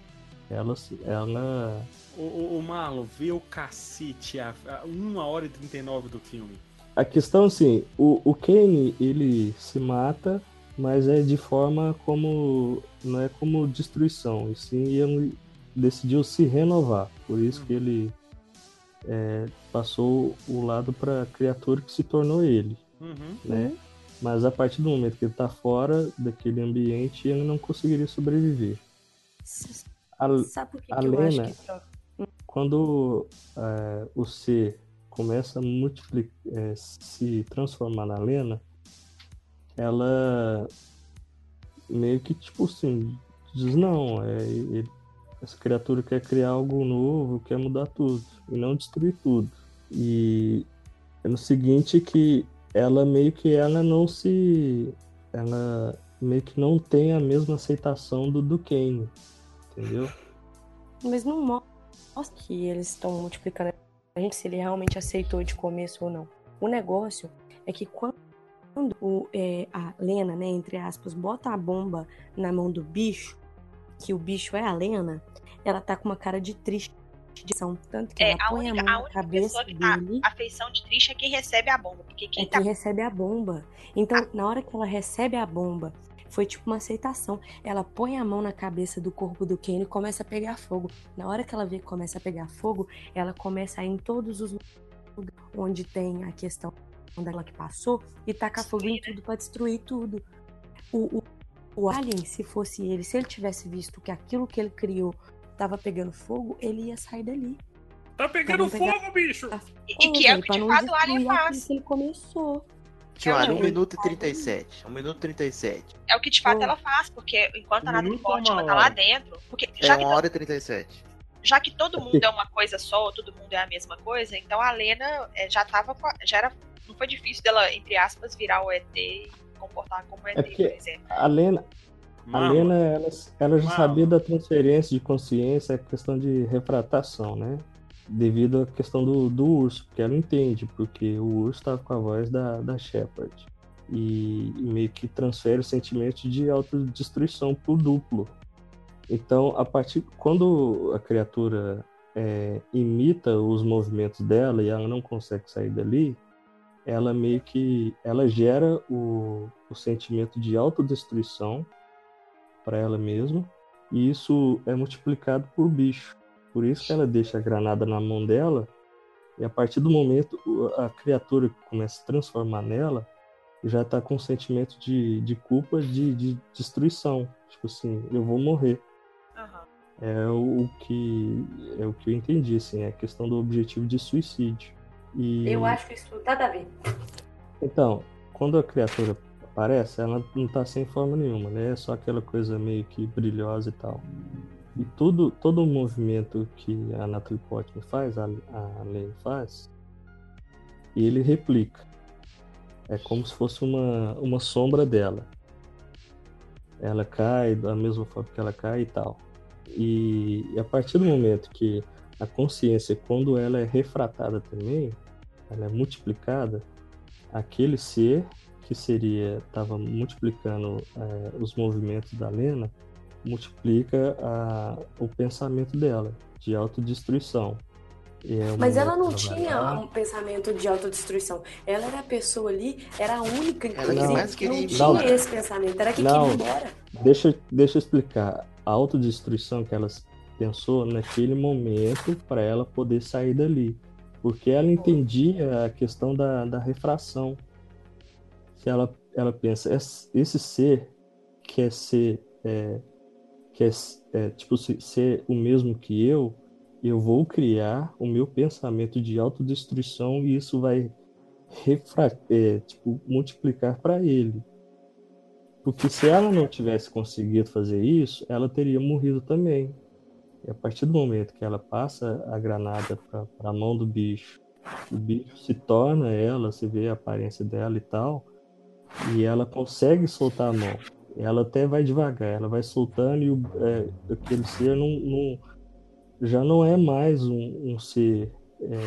Ela, se- ela
O, o, o Marlon, vê o cacete a, a 1 hora e 39 do filme.
A questão assim, o, o Kane ele se mata, mas é de forma como não é como destruição, e sim ele decidiu se renovar. Por isso que ele é, passou o lado para a criatura que se tornou ele,
Uhum.
né? Mas a partir do momento que ele está fora daquele ambiente, ele não conseguiria sobreviver. A,
Sabe por que,
a
que eu acho
Lena-
que
quando é, o ser começa a multiplicar, é, se transformar na Lena, ela meio que tipo assim diz não, é, ele- essa criatura quer criar algo novo, quer mudar tudo e não destruir tudo. E é no seguinte que ela meio que ela não se ela meio que não tem a mesma aceitação do do Kane, entendeu?
Mas não mostra que eles estão multiplicando a gente se ele realmente aceitou de começo ou não. O negócio é que quando o, é, a Lena, né, entre aspas, bota a bomba na mão do bicho, que o bicho é a Lena, ela tá com uma cara de triste. Tanto que
É,
ela
a
põe
única,
a mão
a
na cabeça
pessoa que tá
dele.
a feição de triste é quem recebe a bomba. Porque quem
é
tá
quem recebe a bomba. Então, na hora que ela recebe a bomba, foi tipo uma aceitação. Ela põe a mão na cabeça do corpo do Kane e começa a pegar fogo. Na hora que ela vê que começa a pegar fogo, ela começa a ir em todos os lugares onde tem a questão dela que passou e tacar fogo em tudo pra destruir tudo. O, o, o Alien, se fosse ele, se ele tivesse visto que aquilo que ele criou tava pegando fogo, ele ia sair dali.
Tá pegando
pegar-
fogo, bicho!
E, e que é o
Ô,
que de
não
fato o Alien faz.
que ele começou.
Tio Ali, 1
Não,
minuto e
ele-
37. 1 minuto e 37.
É o que de fato ela faz, porque enquanto a Natalie
ou
Portman tá lá dentro. Porque
É
já que,
1 hora e 37.
já que todo mundo é uma coisa só, todo mundo é a mesma coisa, então a Lena é, já tava. com a- Já era. Não foi difícil dela, entre aspas, virar o ET e comportar como ET,
porque-
por exemplo.
A Lena, a Lena ela, ela já
Marlon.
sabia da transferência de consciência, a questão de refratação, né? Devido à questão do, do urso, porque ela entende, porque o urso estava com a voz da, da Shepard. E, e meio que transfere o sentimento de autodestruição pro duplo. Então, a partir quando a criatura é, imita os movimentos dela e ela não consegue sair dali, ela meio que ela gera o, o sentimento de autodestruição para ela mesma e isso é multiplicado por bicho. Por isso que ela deixa a granada na mão dela e a partir do momento a criatura que começa a transformar nela já tá com um sentimento de, de culpa, de, de destruição. Tipo assim, eu vou morrer.
Aham.
É o que é o que eu entendi, assim, é a questão do objetivo de suicídio. E
Eu acho que isso tudo nada a ver.
então, quando a criatura aparece, ela não tá sem forma nenhuma, né? É só aquela coisa meio que brilhosa e tal. E tudo, todo o movimento que a Natalie Portman faz, a, a Lane faz, ele replica. É como se fosse uma, uma sombra dela. Ela cai da mesma forma que ela cai e tal. E, e a partir do momento que a consciência, quando ela é refratada também, ela é multiplicada, aquele ser que seria estava multiplicando eh, os movimentos da Lena multiplica a, o pensamento dela de autodestruição. E é
Mas ela não tinha
lá-
um pensamento de autodestruição. Ela era a pessoa ali, era a única,
Ela
que
mais
não tinha
embora.
esse pensamento. Era que
Não.
queria ir embora.
Deixa, deixa eu explicar. A autodestruição que ela pensou naquele momento para ela poder sair dali. Porque ela entendia a questão da, da refração. Se ela, ela pensa, "Esse- ser quer ser, é, quer é, tipo, se- ser o mesmo que eu, eu vou criar o meu pensamento de autodestruição e isso vai refra é, tipo, multiplicar para ele. Porque se ela não tivesse conseguido fazer isso, ela teria morrido também. E a partir do momento que ela passa a granada para a mão do bicho, o bicho se torna ela, você vê a aparência dela e tal, e ela consegue soltar a mão. Ela até vai devagar, ela vai soltando e o, é, aquele ser não, não- já não é mais um, um ser é,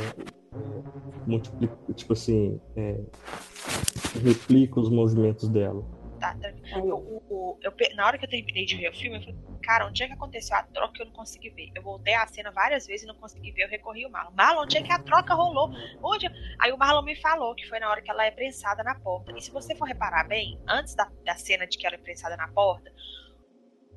é, tipo assim, é, replica os movimentos dela.
Tá. Eu, eu, eu, na hora que eu terminei de ver o filme, eu falei, cara, onde é que aconteceu a troca que eu não consegui ver? Eu voltei a cena várias vezes e não consegui ver, eu recorri ao Marlon. Marlon, onde é que a troca rolou? Onde? Aí o Marlon me falou que foi na hora que ela é prensada na porta. E se você for reparar bem, antes da, da cena de que ela é prensada na porta,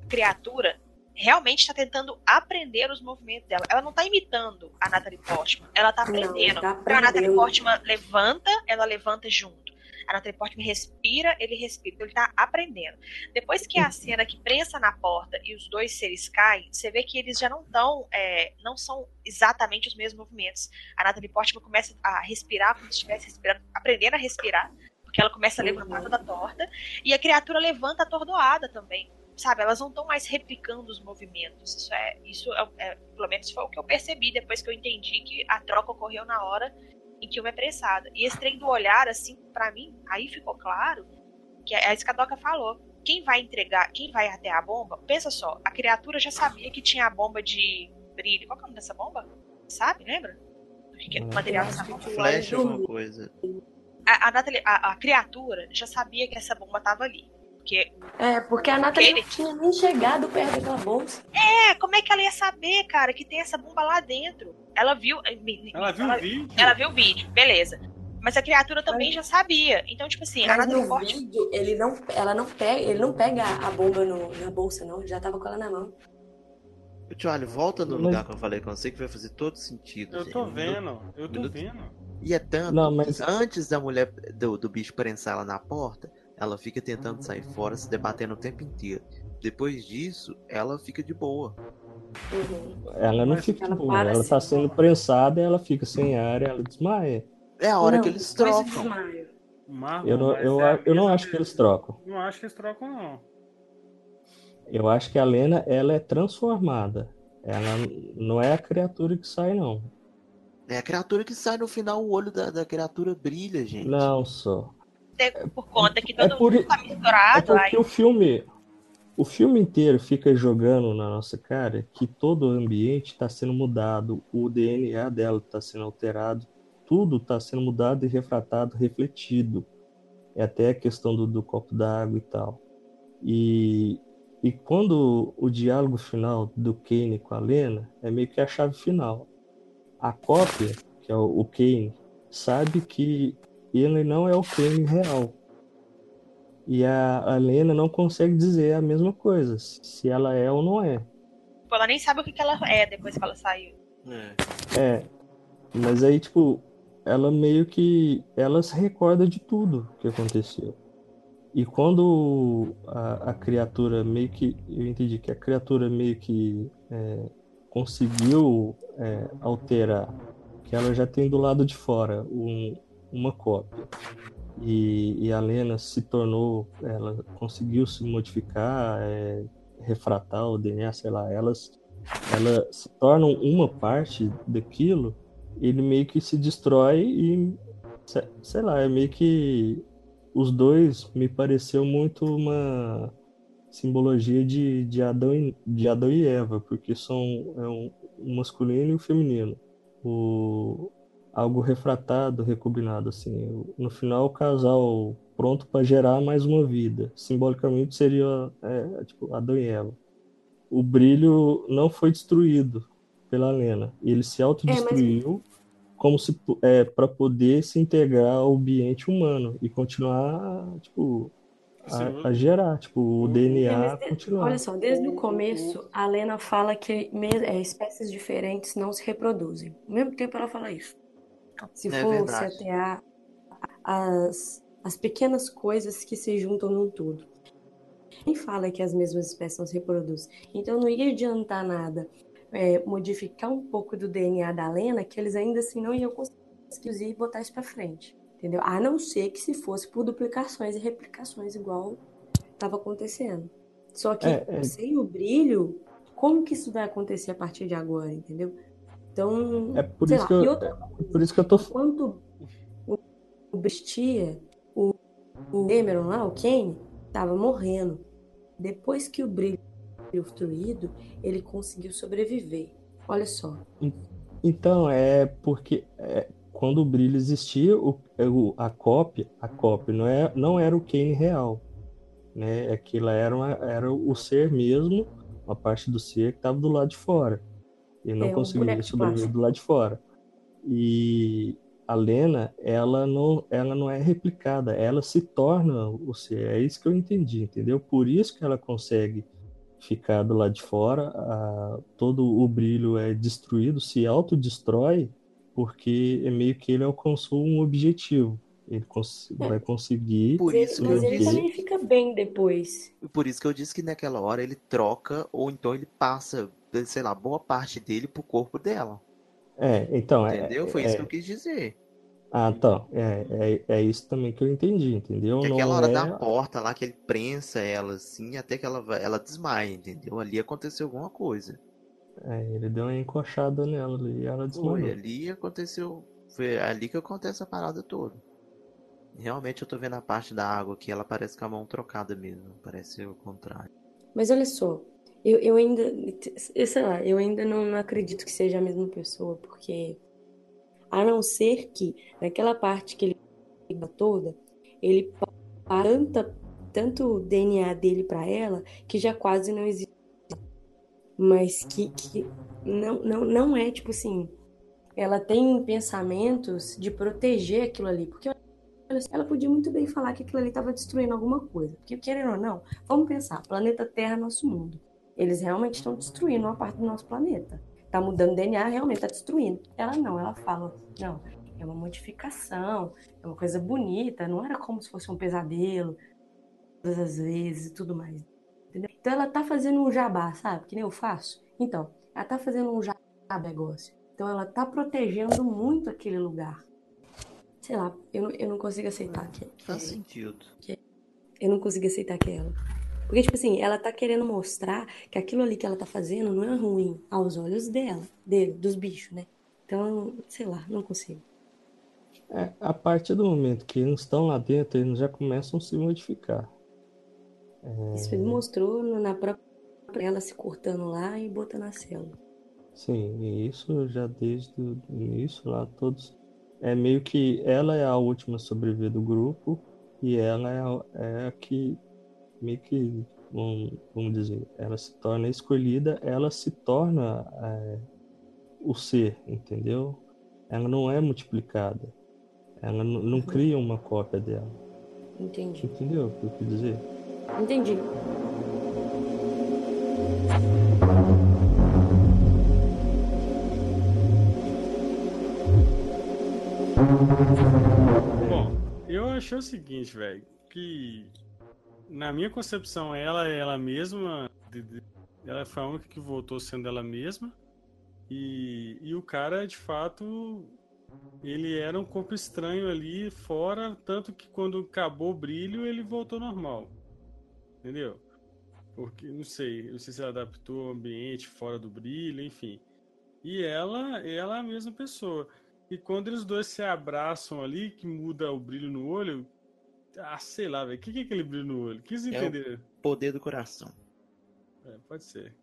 a criatura realmente está tentando aprender os movimentos dela. Ela não está imitando a Natalie Portman, ela está aprendendo. Não, tá aprendendo. Então a Natalie Portman levanta, ela levanta junto. A Natalie Portman respira, ele respira. Então ele tá aprendendo. Depois que a cena que prensa na porta e os dois seres caem, você vê que eles já não estão, é, não são exatamente os mesmos movimentos. A Natalie Portman começa a respirar como se estivesse respirando, aprendendo a respirar, porque ela começa a levantar toda torta, e a criatura levanta atordoada também sabe, elas não estão mais replicando os movimentos. Isso é, isso é, é, pelo menos foi o que eu percebi depois que eu entendi que a troca ocorreu na hora em que uma é pressada. E esse trem do olhar, assim, para mim, aí ficou claro que é isso que a Doca falou. Quem vai entregar, quem vai até a bomba, pensa só, a criatura já sabia que tinha a bomba de brilho. Qual que é o nome dessa bomba? Sabe, lembra? O que, que é o material dessa bomba?
Flash alguma coisa.
A, a, Nathalie, a, a, criatura já sabia que essa bomba tava ali. Porque,
é, porque a Nathalie ele... não tinha nem chegado perto daquela bolsa.
É, como é que ela ia saber, cara, que tem essa bomba lá dentro? Ela viu.
Eh, ela viu ela, o vídeo.
Ela viu o vídeo, beleza. Mas a criatura também Mas... já sabia. Então, tipo assim,
Mas a Nathalie no vídeo, ele não, ela não pega, ele não pega a bomba no, na bolsa, não. Ele já tava com ela na mão.
Tio, volta no mas... lugar que eu falei com você que vai fazer todo sentido.
Eu tô vendo, eu tô vendo.
E é tanto não, mas... antes da mulher do, do bicho prensar ela na porta, ela fica tentando sair fora, se debatendo o tempo inteiro. Depois disso, ela fica de boa.
Uhum. Ela não fica ela de boa, ela assim, tá sendo prensada e ela fica sem ar e ela desmaia.
É a hora não, que eles trocam.
eu não, eu, é eu não acho que eles trocam.
Não acho que eles trocam, não.
Eu acho que a Lena, ela é transformada. Ela não é a criatura que sai, não.
É a criatura que sai no final, o olho da, da criatura brilha, gente.
Não, só
por conta que todo é por, mundo tá misturado. É
porque aí... o filme, o filme inteiro fica jogando na nossa cara que todo o ambiente está sendo mudado, o DNA dela está sendo alterado, tudo está sendo mudado e refratado, refletido. É até a questão do, do copo d'água e tal. E, e quando o diálogo final do Kane com a Lena é meio que a chave final. A cópia, que é o, o Kane, sabe que ele não é o Kane real. E a, a Lena não consegue dizer a mesma coisa, se ela é ou não é.
Ela nem sabe o que, que ela é depois que ela saiu.
É. é. Mas aí, tipo, ela meio que. Ela se recorda de tudo que aconteceu. E quando a, a criatura meio que. Eu entendi que a criatura meio que é, conseguiu é, alterar, que ela já tem do lado de fora um, uma cópia. E, e a Lena se tornou, ela conseguiu se modificar, é, refratar o DNA, sei lá, elas, ela se tornam uma parte daquilo, ele meio que se destrói e, sei lá, é meio que os dois me pareceu muito uma simbologia de, de, Adão, e, de Adão e Eva, porque são é um, um masculino e um feminino. O, algo refratado, recombinado, assim. No final, o casal pronto para gerar mais uma vida. Simbolicamente seria é, tipo Adão e Eva. O brilho não foi destruído pela Lena. Ele se autodestruiu é, mas... como se é, para poder se integrar ao ambiente humano e continuar tipo a, a, gerar, tipo, o DNA é.
Olha só, desde o começo, a Lena fala que é, espécies diferentes não se reproduzem. Ao mesmo tempo ela fala isso. Se é for se até as, as pequenas coisas que se juntam num todo. Quem fala que as mesmas espécies não se reproduzem? Então não ia adiantar nada é, modificar um pouco do DNA da Lena, que eles ainda assim não iam conseguir botar isso para frente. Entendeu? A não ser que se fosse por duplicações e replicações, igual estava acontecendo. Só que é, é... sem o brilho, como que isso vai acontecer a partir de agora, entendeu? Então,
é por, isso, lá, que eu, outra, é por isso que eu tô
Quando o Bestia, o, o Cameron lá, o Kane, estava morrendo. Depois que o brilho foi destruído, ele conseguiu sobreviver. Olha só.
Então, é porque é, quando o brilho existia, o, o, a cópia, a cópia não, é, não era o Kane real. Né? Aquilo era, uma, era o ser mesmo, uma parte do ser que estava do lado de fora. E não
É, um de
sobreviver do lado de fora. E a Lena, ela não, ela não é replicada, ela se torna o ser. É isso que eu entendi, entendeu? Por isso que ela consegue ficar do lado de fora, a- todo o brilho é destruído, se autodestrói, porque é meio que ele alcançou um objetivo. Ele cons-
É.
vai conseguir.
Por isso
ele, mas ele
disse.
também fica bem depois.
Por isso que eu disse que naquela hora ele troca, ou então ele passa, sei lá, boa parte dele pro corpo dela.
É, então, é,
Entendeu? Foi
é-
isso que eu quis dizer.
Ah, então, é, é, é isso também que eu entendi, entendeu?
Que
Não
aquela hora
é...
da porta lá que ele prensa ela assim, até que ela, ela desmaia, entendeu? Ali aconteceu alguma coisa.
é, ele deu uma encoxada nela ali e ela
Foi,
desmaiou.
ali aconteceu. Foi ali que acontece a parada toda. Realmente eu tô vendo a parte da água aqui, ela parece com a mão trocada mesmo. Parece o contrário.
Mas olha só, eu, eu ainda, eu sei lá, eu ainda não, não acredito que seja a mesma pessoa, porque a não ser que naquela parte que ele toda, ele passa tanta, tanto o DNA dele pra ela que já quase não existe. Mas que, que não, não, não é tipo assim, ela tem pensamentos de proteger aquilo ali, porque ela podia muito bem falar que aquilo ali estava destruindo alguma coisa. Porque, querendo ou não, vamos pensar: planeta Terra é nosso mundo. Eles realmente estão destruindo uma parte do nosso planeta. Tá mudando DNA, realmente tá destruindo. Ela não, ela fala: não, é uma modificação, é uma coisa bonita, não era como se fosse um pesadelo, todas as vezes e tudo mais. Entendeu? Então ela tá fazendo um jabá, sabe? Que nem eu faço. Então, ela tá fazendo um jabá negócio. Então ela tá protegendo muito aquele lugar. Sei lá, eu, não- eu não consigo aceitar que,
Faz
que-
sentido.
eu não consigo aceitar que é ela. Porque, tipo assim, ela tá querendo mostrar que aquilo ali que ela tá fazendo não é ruim aos olhos dela, dele, dos bichos, né? Então, sei lá, não consigo.
É, a partir do momento que eles estão lá dentro, eles já começam a se modificar.
Isso ele mostrou na própria ela se cortando lá e botando a célula.
Sim, e isso já desde o início lá, todos. É meio que ela é a última a sobreviver do grupo e ela é a, é a que meio que, vamos, vamos dizer, ela se torna escolhida, ela se torna é, o ser, entendeu? Ela não é multiplicada. Ela n- não cria uma cópia dela.
Entendi.
Entendeu o que eu quis dizer?
Entendi.
Bom, eu achei o seguinte, velho, que na minha concepção ela é ela mesma, ela foi a única que voltou sendo ela mesma. E, e o cara, de fato, ele era um corpo estranho ali fora, tanto que quando acabou o brilho, ele voltou normal. Entendeu? Porque, não sei, não sei se ela adaptou ao ambiente fora do brilho, enfim. E ela, ela é a mesma pessoa. E quando eles dois se abraçam ali, que muda o brilho no olho, ah, sei lá, velho, o que, que é aquele brilho no olho? Quis
É o-
entender.
Poder do coração.
É, pode ser.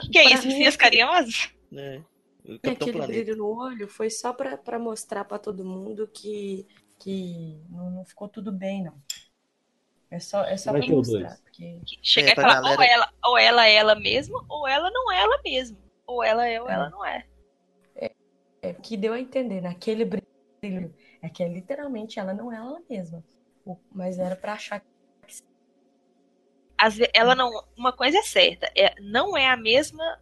Que, que é isso?
mim,
Fias carinhosas?
Né?
E
Capitão
aquele
Planeta.
brilho no olho foi só pra, pra mostrar pra todo mundo que, que não, não ficou tudo bem, não. É só, é só
Vai
pra mostrar. Porque...
Que chega
É,
a
pra
falar,
galera-
ou, ela, ou ela é ela mesma, ou ela não é ela mesma. Ou ela é ou ela não é.
É que deu a entender, naquele brilho. É que é literalmente ela não é ela mesma. Mas era pra achar que
ela não. Uma coisa é certa, é, não é a mesma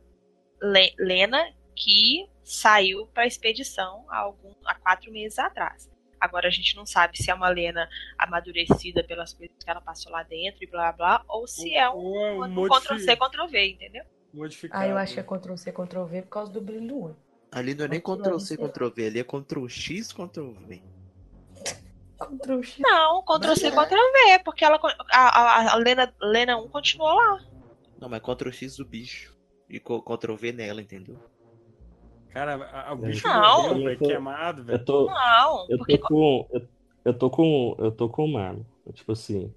Le- Lena que saiu para a expedição há, algum, há quatro meses atrás. Agora a gente não sabe se é uma Lena amadurecida pelas coisas que ela passou lá dentro e blá blá, ou se é um,
é um
um
modifi-
Ctrl-C, Ctrl-V, entendeu?
modificado.
Ah, eu acho que é Ctrl-C, Ctrl-V por causa do brilho do olho.
Ali não é nem
Aquilo
Ctrl
ali,
é Ctrl X,
Ctrl-X.
Não, Ctrl-C,
é.
Ctrl-V, porque ela, a, a, a Lena, Lena 1 continuou lá.
Não, mas Ctrl X do bicho. E co- Ctrl V nela, entendeu?
Cara, a- a- o bicho
Não.
Eu tô-
queimado,
Eu
velho.
tô,
Não,
eu
porque
tô com. Eu, eu tô com. Eu tô com o Marlon. Tipo assim,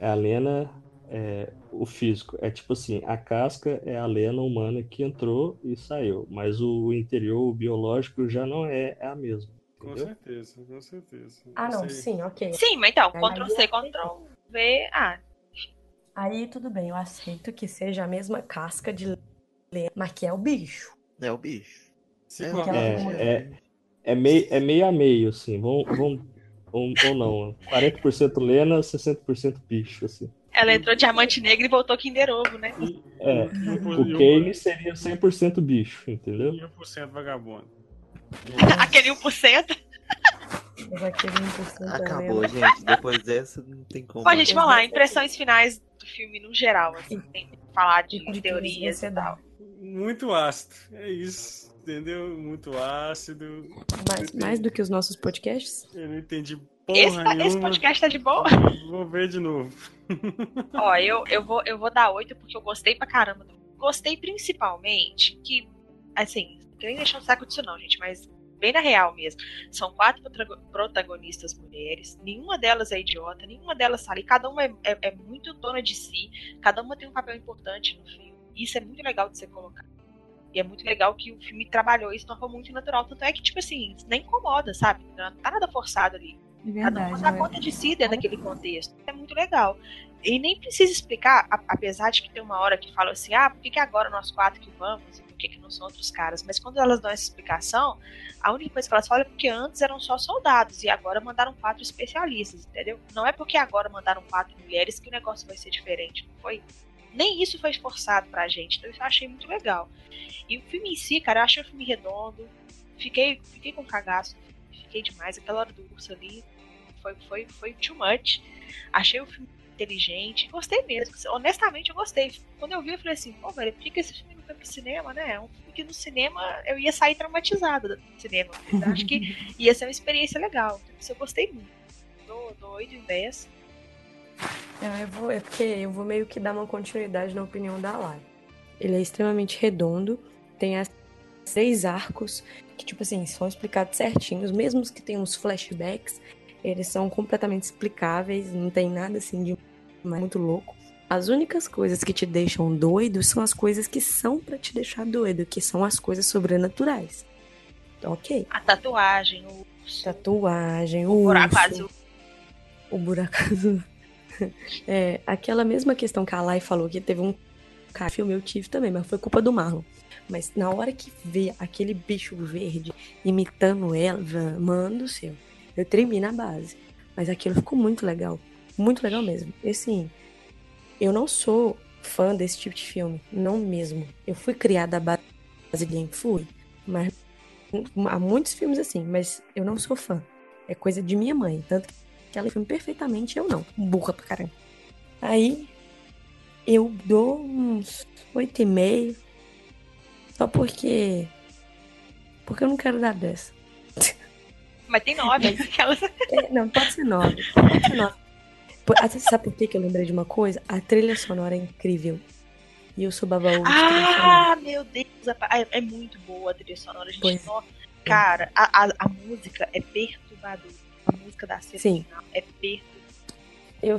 a Lena é, o físico. É tipo assim, a casca é a lena humana que entrou e saiu, mas o interior, o biológico, já não é, é a mesma.
Com
Entendeu?
certeza, com certeza.
Ah, não, sim, ok.
Sim, mas então,
Aí-
Ctrl C, Ctrl V. Ah,
Aí tudo bem, eu aceito que seja a mesma casca de lena, mas que é o bicho.
É o bicho.
Se
É,
colocar-
É, é, é, meio, é meio a meio, assim. Vão, vão, ou, ou não. 40% lena, 60% bicho, assim.
ela entrou diamante negro e voltou Kinder Ovo, né?
É,
o-
Kane seria 100% bicho, entendeu?
e o por cento vagabundo.
Aquele 1%.
Mas aquele 1% é
Acabou,
lena.
gente. Depois dessa, não tem como.
Bom, gente, vamos lá. Impressões finais do filme no geral, assim, sem falar de,
de
teorias
você
e
dá.
tal.
Muito ácido. É isso. Entendeu? Muito ácido.
Mais, mais do que os nossos podcasts?
Eu não entendi porra
Esse, esse podcast tá de boa?
Vou ver de novo.
Ó, eu, eu, vou, eu vou dar oito porque eu gostei pra caramba. do- Gostei principalmente que, assim, nem deixar o saco disso não, gente, mas bem na real mesmo. São quatro protago- protagonistas mulheres, nenhuma delas é idiota, nenhuma delas ali, cada uma é, é- é muito dona de si, cada uma tem um papel importante no filme. Isso é muito legal de ser colocado. E é muito legal que o filme trabalhou isso de uma forma muito natural. Tanto é que, tipo assim, nem incomoda, sabe? Não tá nada forçado ali.
É
Cada uma dá conta de si dentro daquele contexto. É muito legal. E nem precisa explicar, apesar de que tem uma hora que fala assim, ah, por que, que agora nós quatro que vamos e por que, que não são outros caras? Mas quando elas dão essa explicação, a única coisa que elas falam é porque antes eram só soldados e agora mandaram quatro especialistas, entendeu? Não é porque agora mandaram quatro mulheres que o negócio vai ser diferente, não foi? Nem isso foi esforçado pra gente, então isso eu achei muito legal. E o filme em si, cara, eu achei o filme redondo, fiquei, fiquei com cagaço, fiquei demais, aquela hora do urso ali foi, foi, foi too much. Achei o filme inteligente, gostei mesmo. Honestamente, eu gostei. Quando eu vi, eu falei assim, pô, velho, por que, esse filme não foi pro cinema, né? É um filme que no cinema eu ia sair traumatizada do cinema. Eu acho que ia ser uma experiência legal. Então, isso eu gostei muito. Dou, dou 8 em 10.
É, eu vou, é porque eu vou meio que dar uma continuidade na opinião da Lai. Ele é extremamente redondo, tem as três arcos que, tipo assim, são explicados certinhos, mesmo os que tem uns flashbacks, eles são completamente explicáveis, não tem nada assim de muito louco. As únicas coisas que te deixam doido são as coisas que são pra te deixar doido, que são as coisas sobrenaturais. Ok.
A tatuagem, o,
Tatuagem, o,
o buraco
urso,
azul.
o buraco azul. É, aquela mesma questão que a Lai falou, que teve um cara, filme eu tive também, mas foi culpa do Marlon. Mas na hora que vê aquele bicho verde imitando ela, mano do céu, eu tremi na base. Mas aquilo ficou muito legal. Muito legal mesmo. E assim, eu não sou fã desse tipo de filme. Não mesmo. Eu fui criada à base de fui, mas há muitos filmes assim, mas eu não sou fã. É coisa de minha mãe. Tanto que ela filme perfeitamente, eu não. Burra pra caramba. Aí eu dou uns oito e meio. Só porque. Porque eu não quero dar 10.
Mas tem nove. Aquelas...
É, não, pode ser 9. Pode ser 9. Sabe por que eu lembrei de uma coisa? A trilha sonora é incrível. E eu sou babaú.
Ah, meu Deus. É, é muito boa a trilha sonora. Gente,
Pois.
nó- Cara, a, a, a música é perturbadora. A música da cena
Sim.
final é perturbadora.
Eu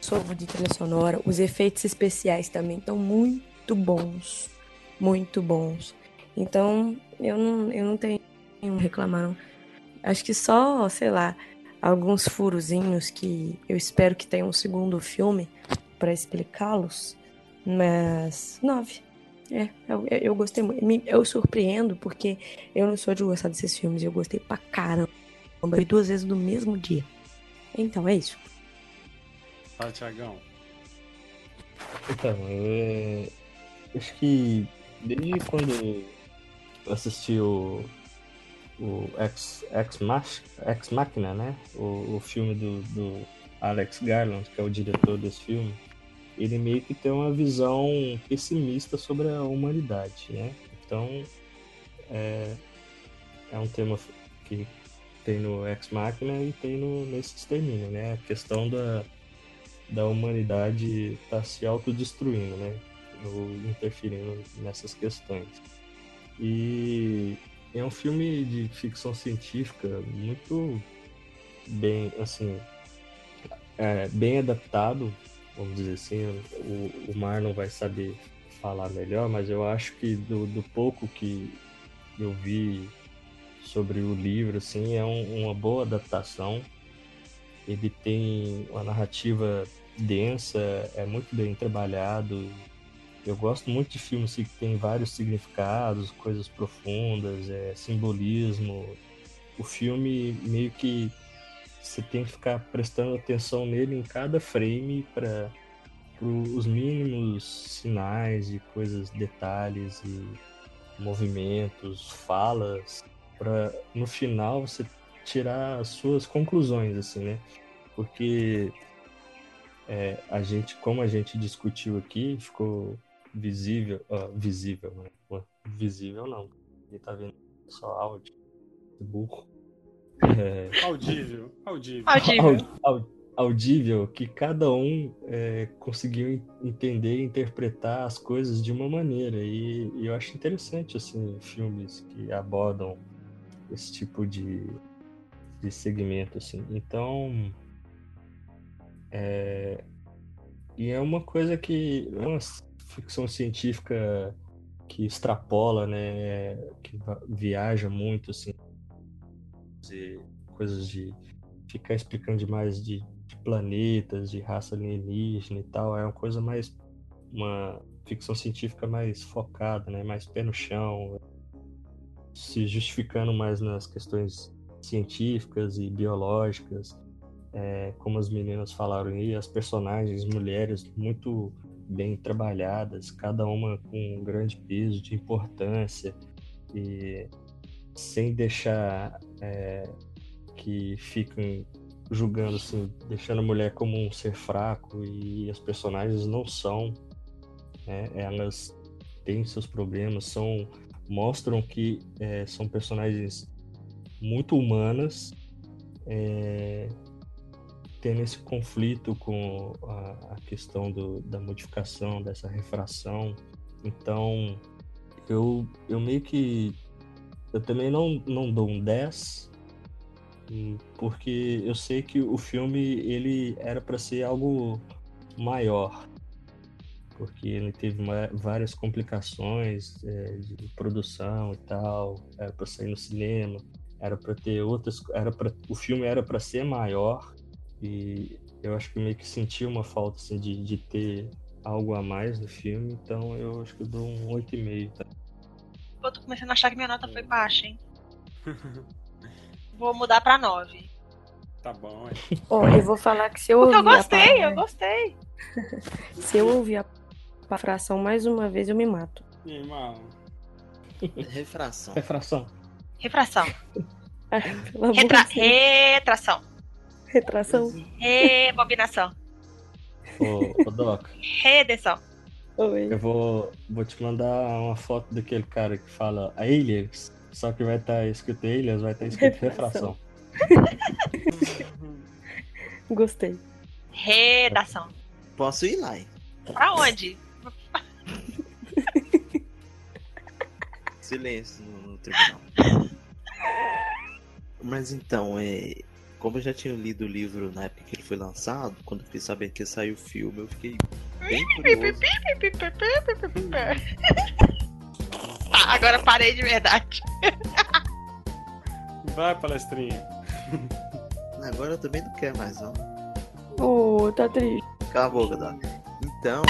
sou de trilha sonora. Os efeitos especiais também estão muito bons. Muito bons. Então, eu não, eu não tenho nenhum reclamar, não. Acho que só, sei lá, alguns furozinhos que eu espero que tenha um segundo filme pra explicá-los. Mas, nove. É, eu, eu gostei muito. Me- Eu surpreendo porque eu não sou de gostar desses filmes. Eu gostei pra caramba. Eu vi duas vezes no mesmo dia. Então, é isso.
Fala, Tiagão.
Então, eu, acho que desde quando eu assisti o, o Ex, Ex, Mach, Ex Machina, né? O, o filme do, do Alex Garland, que é o diretor desse filme, ele meio que tem uma visão pessimista sobre a humanidade, né? Então, é, é um tema que tem no Ex Machina e tem no, nesse Extermínio, né? A questão da, da humanidade tá se autodestruindo, né? Ou interferindo nessas questões. E é um filme de ficção científica muito bem, assim, é, bem adaptado vamos dizer assim, o, o Marlon vai saber falar melhor, mas eu acho que do, do pouco que eu vi sobre o livro, assim, é um, uma boa adaptação. Ele tem uma narrativa densa, é muito bem trabalhado. Eu gosto muito de filmes que tem vários significados, coisas profundas, é, simbolismo. O filme meio que você tem que ficar prestando atenção nele em cada frame para os mínimos sinais e coisas, detalhes e movimentos, falas, para no final você tirar as suas conclusões, assim, né? Porque é, a gente, como a gente discutiu aqui, ficou visível, uh, visível, né? Visível não, ele tá vendo só áudio, burro.
É... Audível, audível.
Audível.
audível que cada um é, conseguiu entender e interpretar as coisas de uma maneira e, e, eu acho interessante assim filmes que abordam esse tipo de, de segmento assim então é, e é uma coisa que uma ficção científica que extrapola né que viaja muito assim coisas de ficar explicando demais de, de, planetas, de raça alienígena e tal. É uma coisa mais. uma ficção científica mais focada, né? Mais pé no chão, se justificando mais nas questões científicas e biológicas. É, como as meninas falaram aí, as personagens mulheres muito bem trabalhadas, cada uma com um grande peso de importância e sem deixar é, que fiquem julgando assim, deixando a mulher como um ser fraco e as personagens não são, né? elas têm seus problemas, são mostram que é, são personagens muito humanas, é, tendo esse conflito com a, a questão do, da modificação, dessa refração. Então, eu, eu meio que eu também não, não dou um 10, hum, porque eu sei que o filme ele era para ser algo maior, porque ele teve várias complicações é, de produção e tal, era para sair no cinema, era para ter outras, era para o filme era para ser maior e eu acho que meio que senti uma falta assim, de, de ter algo a mais no filme, então eu acho que eu dou um 8,5. Tá?
eu tô começando a achar que minha nota foi baixa, hein? vou mudar pra 9.
Tá bom,
é. Ó, eu vou falar que se eu
Porque
ouvir.
Eu gostei, a... eu gostei.
se eu ouvir a fração mais uma vez, eu me mato.
Irmão.
Refração.
Refração.
Refração.
Ah,
Retra... Retração.
Retração.
Rebobinação.
Ô, ô Doc.
Redenção.
Oi.
Eu vou, vou te mandar uma foto daquele cara que fala aliens, só que vai estar tá escrito aliens, vai estar tá escrito refração.
Gostei.
Redação.
Posso ir lá, hein?
Pra onde?
Silêncio no tribunal. Mas então, é, como eu já tinha lido o livro na época que ele foi lançado, quando eu fiquei sabendo que saiu o filme, eu fiquei bem curioso.
tá, agora parei de verdade.
Vai, palestrinha.
Agora eu também não quero mais, não.
Oh, tá triste.
Cala a boca, Doc. Então.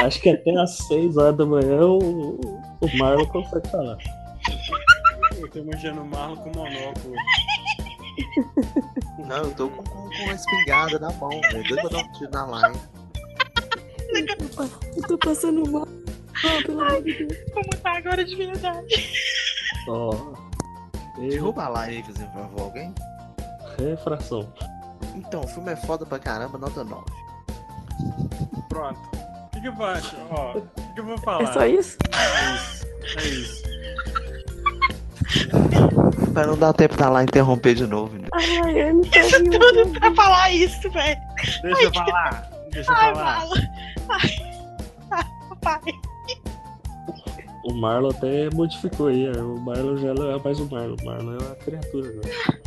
Acho que até às 6 horas da manhã o, o Marlon consegue falar.
Eu tô imaginando o Marlon com monóculo.
Não, eu tô com, com, com uma espingarda na mão, velho. Doido pra dar um tiro na line.
Eu tô passando mal. Oh, pelo amor de Deus.
Vou mudar agora de verdade.
Ó.
Oh. Derruba a live aí, fazendo favor, alguém?
Refração.
Então, o filme é foda pra caramba, nota 9.
Pronto que, que eu faço? Ó, o que, que eu vou falar?
É só isso?
É isso. É isso.
pra não dar tempo pra lá interromper de novo. Né?
Ai, eu não tô
Isso tudo pra falar isso, velho.
Deixa eu falar. Deixa eu
Ai,
falar.
Ai, ai, pai.
o Marlon até modificou aí. O Marlon já não é mais o Marlon. O Marlon é uma criatura agora.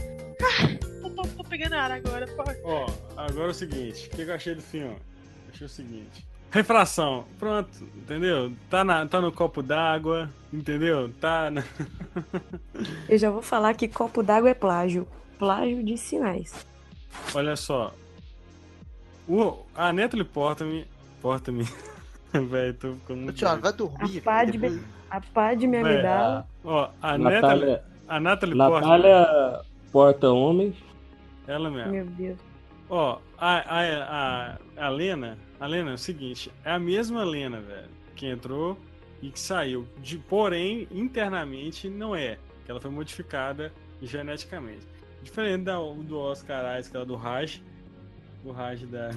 Eu tô, tô pegando ar agora, pô.
Ó, agora é o seguinte, o que eu achei do filme? Achei o seguinte. Refração, pronto, entendeu? Tá, na, tá no copo d'água, entendeu? Tá na...
Eu já vou falar que copo d'água é plágio. Plágio de sinais.
Olha só. O, a Natalie Portman. Portman. Velho, tô ficando
Ô,
muito.
Thiago,
doido.
vai dormir.
A pá de,
depois-
a pá de me
Véi,
amidala.
Ó, a Natalie.
Natália,
A Natalie Portman.
Natália Porta Homem.
Ela mesmo.
Meu Deus.
Ó, a, a, a, a Lena, a Lena é o seguinte, é a mesma Lena, velho, que entrou e que saiu. De, porém, internamente não é. Que ela foi modificada geneticamente. Diferente da, do Oscar Isaac, lá do Raj, do Raj da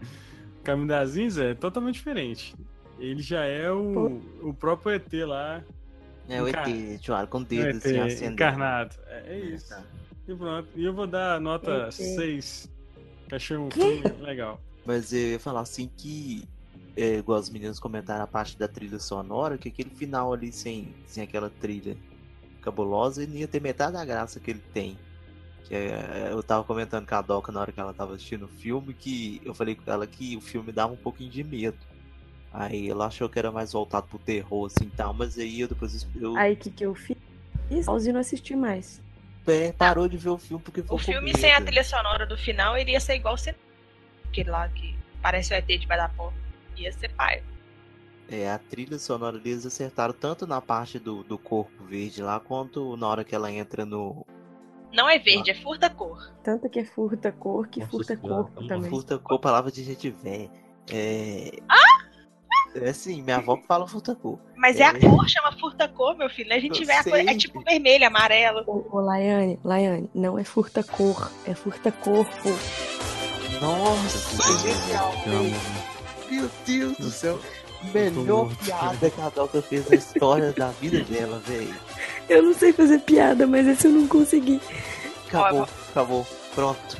Caminho das Índias, é totalmente diferente. Ele já é o, o próprio ET lá,
É o
Encar-
ET, Thiago, com dedo
ET
assim, acendendo.
encarnado. É, é isso.
Tá.
E pronto. E eu vou dar nota
ET.
6. Que achei um filme legal.
Mas eu ia falar assim que, é, igual os meninos comentaram a parte da trilha sonora, que aquele final ali sem, sem aquela trilha cabulosa, ele ia ter metade da graça que ele tem. Que é, eu tava comentando com a Doca na hora que ela tava assistindo o filme, que eu falei com ela que o filme dava um pouquinho de medo. Aí ela achou que era mais voltado pro terror, assim e tal, mas aí eu depois eu,
Aí o que, que eu fiz? Pause e não assisti mais.
é, parou de ver o filme porque ficou
O
com
filme
medo.
sem a trilha sonora do final iria ser igual ser aquele lá que parece o ET de da porta. Ia ser pai.
É, a trilha sonora eles acertaram tanto na parte do, do corpo verde lá, quanto na hora que ela entra no
Não é verde, é furta cor.
Tanto que é furta cor que
Nossa
furta
Senhora,
corpo
uma
também.
furta cor, palavra de gente velha. É. É assim, minha avó que fala furta cor.
Mas é, a
É.
cor, chama furta cor, meu filho. A gente vê a cor, é tipo vermelho, amarelo.
Ô, ô Laiane, Laiane, não é furta cor, é furta corpo.
Nossa, que genial, velho. Meu Deus do céu. Melhor piada que a Doca fez na história da vida dela, velho.
Eu não sei fazer piada, mas esse eu não consegui.
Acabou,
Ó,
acabou. Pronto.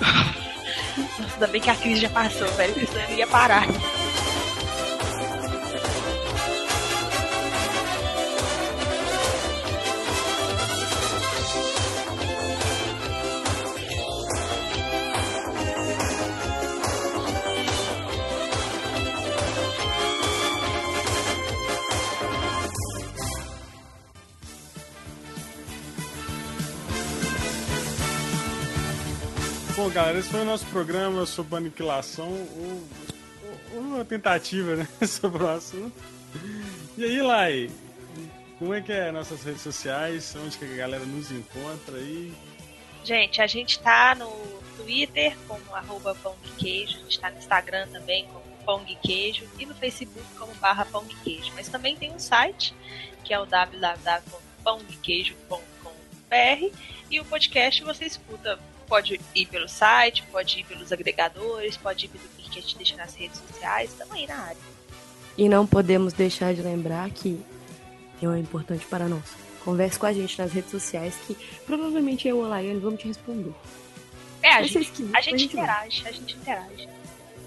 Nossa, ainda bem que a crise já passou, velho. Senão eu ia parar.
Galera, esse foi o nosso programa sobre aniquilação, ou uma tentativa, né, sobre o assunto. E aí, Lai, como é que é nossas redes sociais? Onde que a galera nos encontra aí?
Gente, a gente tá no Twitter como arroba pão de queijo, a gente tá no Instagram também como pão de queijo e no Facebook como barra pão de queijo. Mas também tem um site que é o www.pãodequeijo.com.br e o podcast você escuta, pode ir pelo site, pode ir pelos agregadores, pode ir pelo link que a gente deixa nas redes sociais, estamos aí na área.
E não podemos deixar de lembrar que é importante para nós. Converse com a gente nas redes sociais que provavelmente eu ou a Laiane vamos te responder.
É, a
Vai ser
gente, a gente
vai.
interage, a gente interage.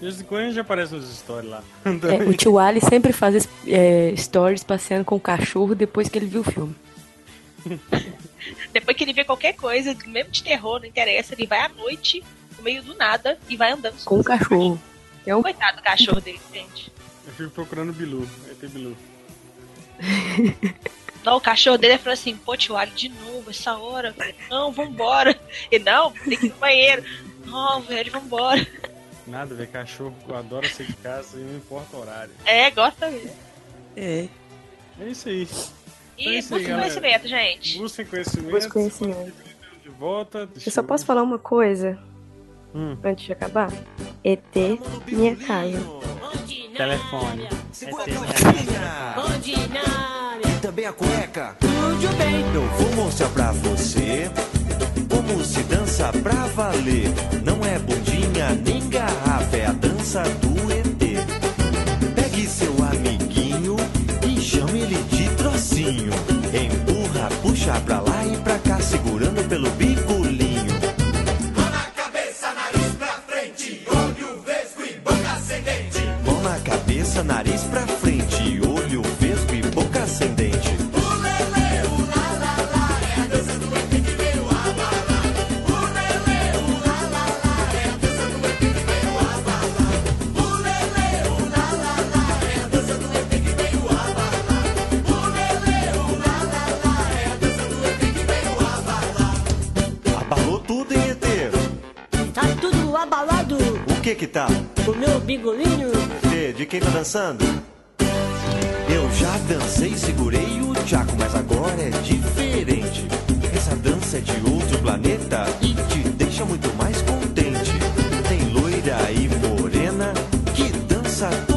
De vez em quando a gente aparece nos stories lá.
É, o tio Ali sempre faz é, stories passeando com o cachorro depois que ele viu o filme.
Depois que ele vê qualquer coisa, mesmo de terror, não interessa, ele vai à noite, no meio do nada, e vai andando
Com o cachorro. É um
Coitado do cachorro dele, gente.
Eu fico procurando o Bilu, ET Bilu.
Não, o cachorro dele falou assim, pô, tio Ali, de novo, essa hora, velho. Não, vambora. E não, tem que ir no banheiro. Não, velho, vambora.
Nada, velho, cachorro eu adoro sair de casa e não importa o horário.
É, gosta mesmo.
É.
É isso aí.
E
É isso aí,
busca conhecimento, gente.
Busquem conhecimento.
Busca conhecimento.
De volta.
Eu só posso falar uma coisa
Hum,
antes de acabar? ET, minha casa.
telefone.
E também a cueca. Eu vou mostrar pra você como se dança pra valer. Não é bundinha nem garrafa, é a dança do ET. Empurra, puxa pra lá e pra cá, segurando pelo bigolinho. Mão na cabeça, nariz pra frente, olho vesgo que que tá?
O meu bigolinho.
Vê, de quem tá dançando? Eu já dancei, segurei o tchaco, mas agora é diferente. Essa dança é de outro planeta e te deixa muito mais contente. Tem loira e morena que dança toda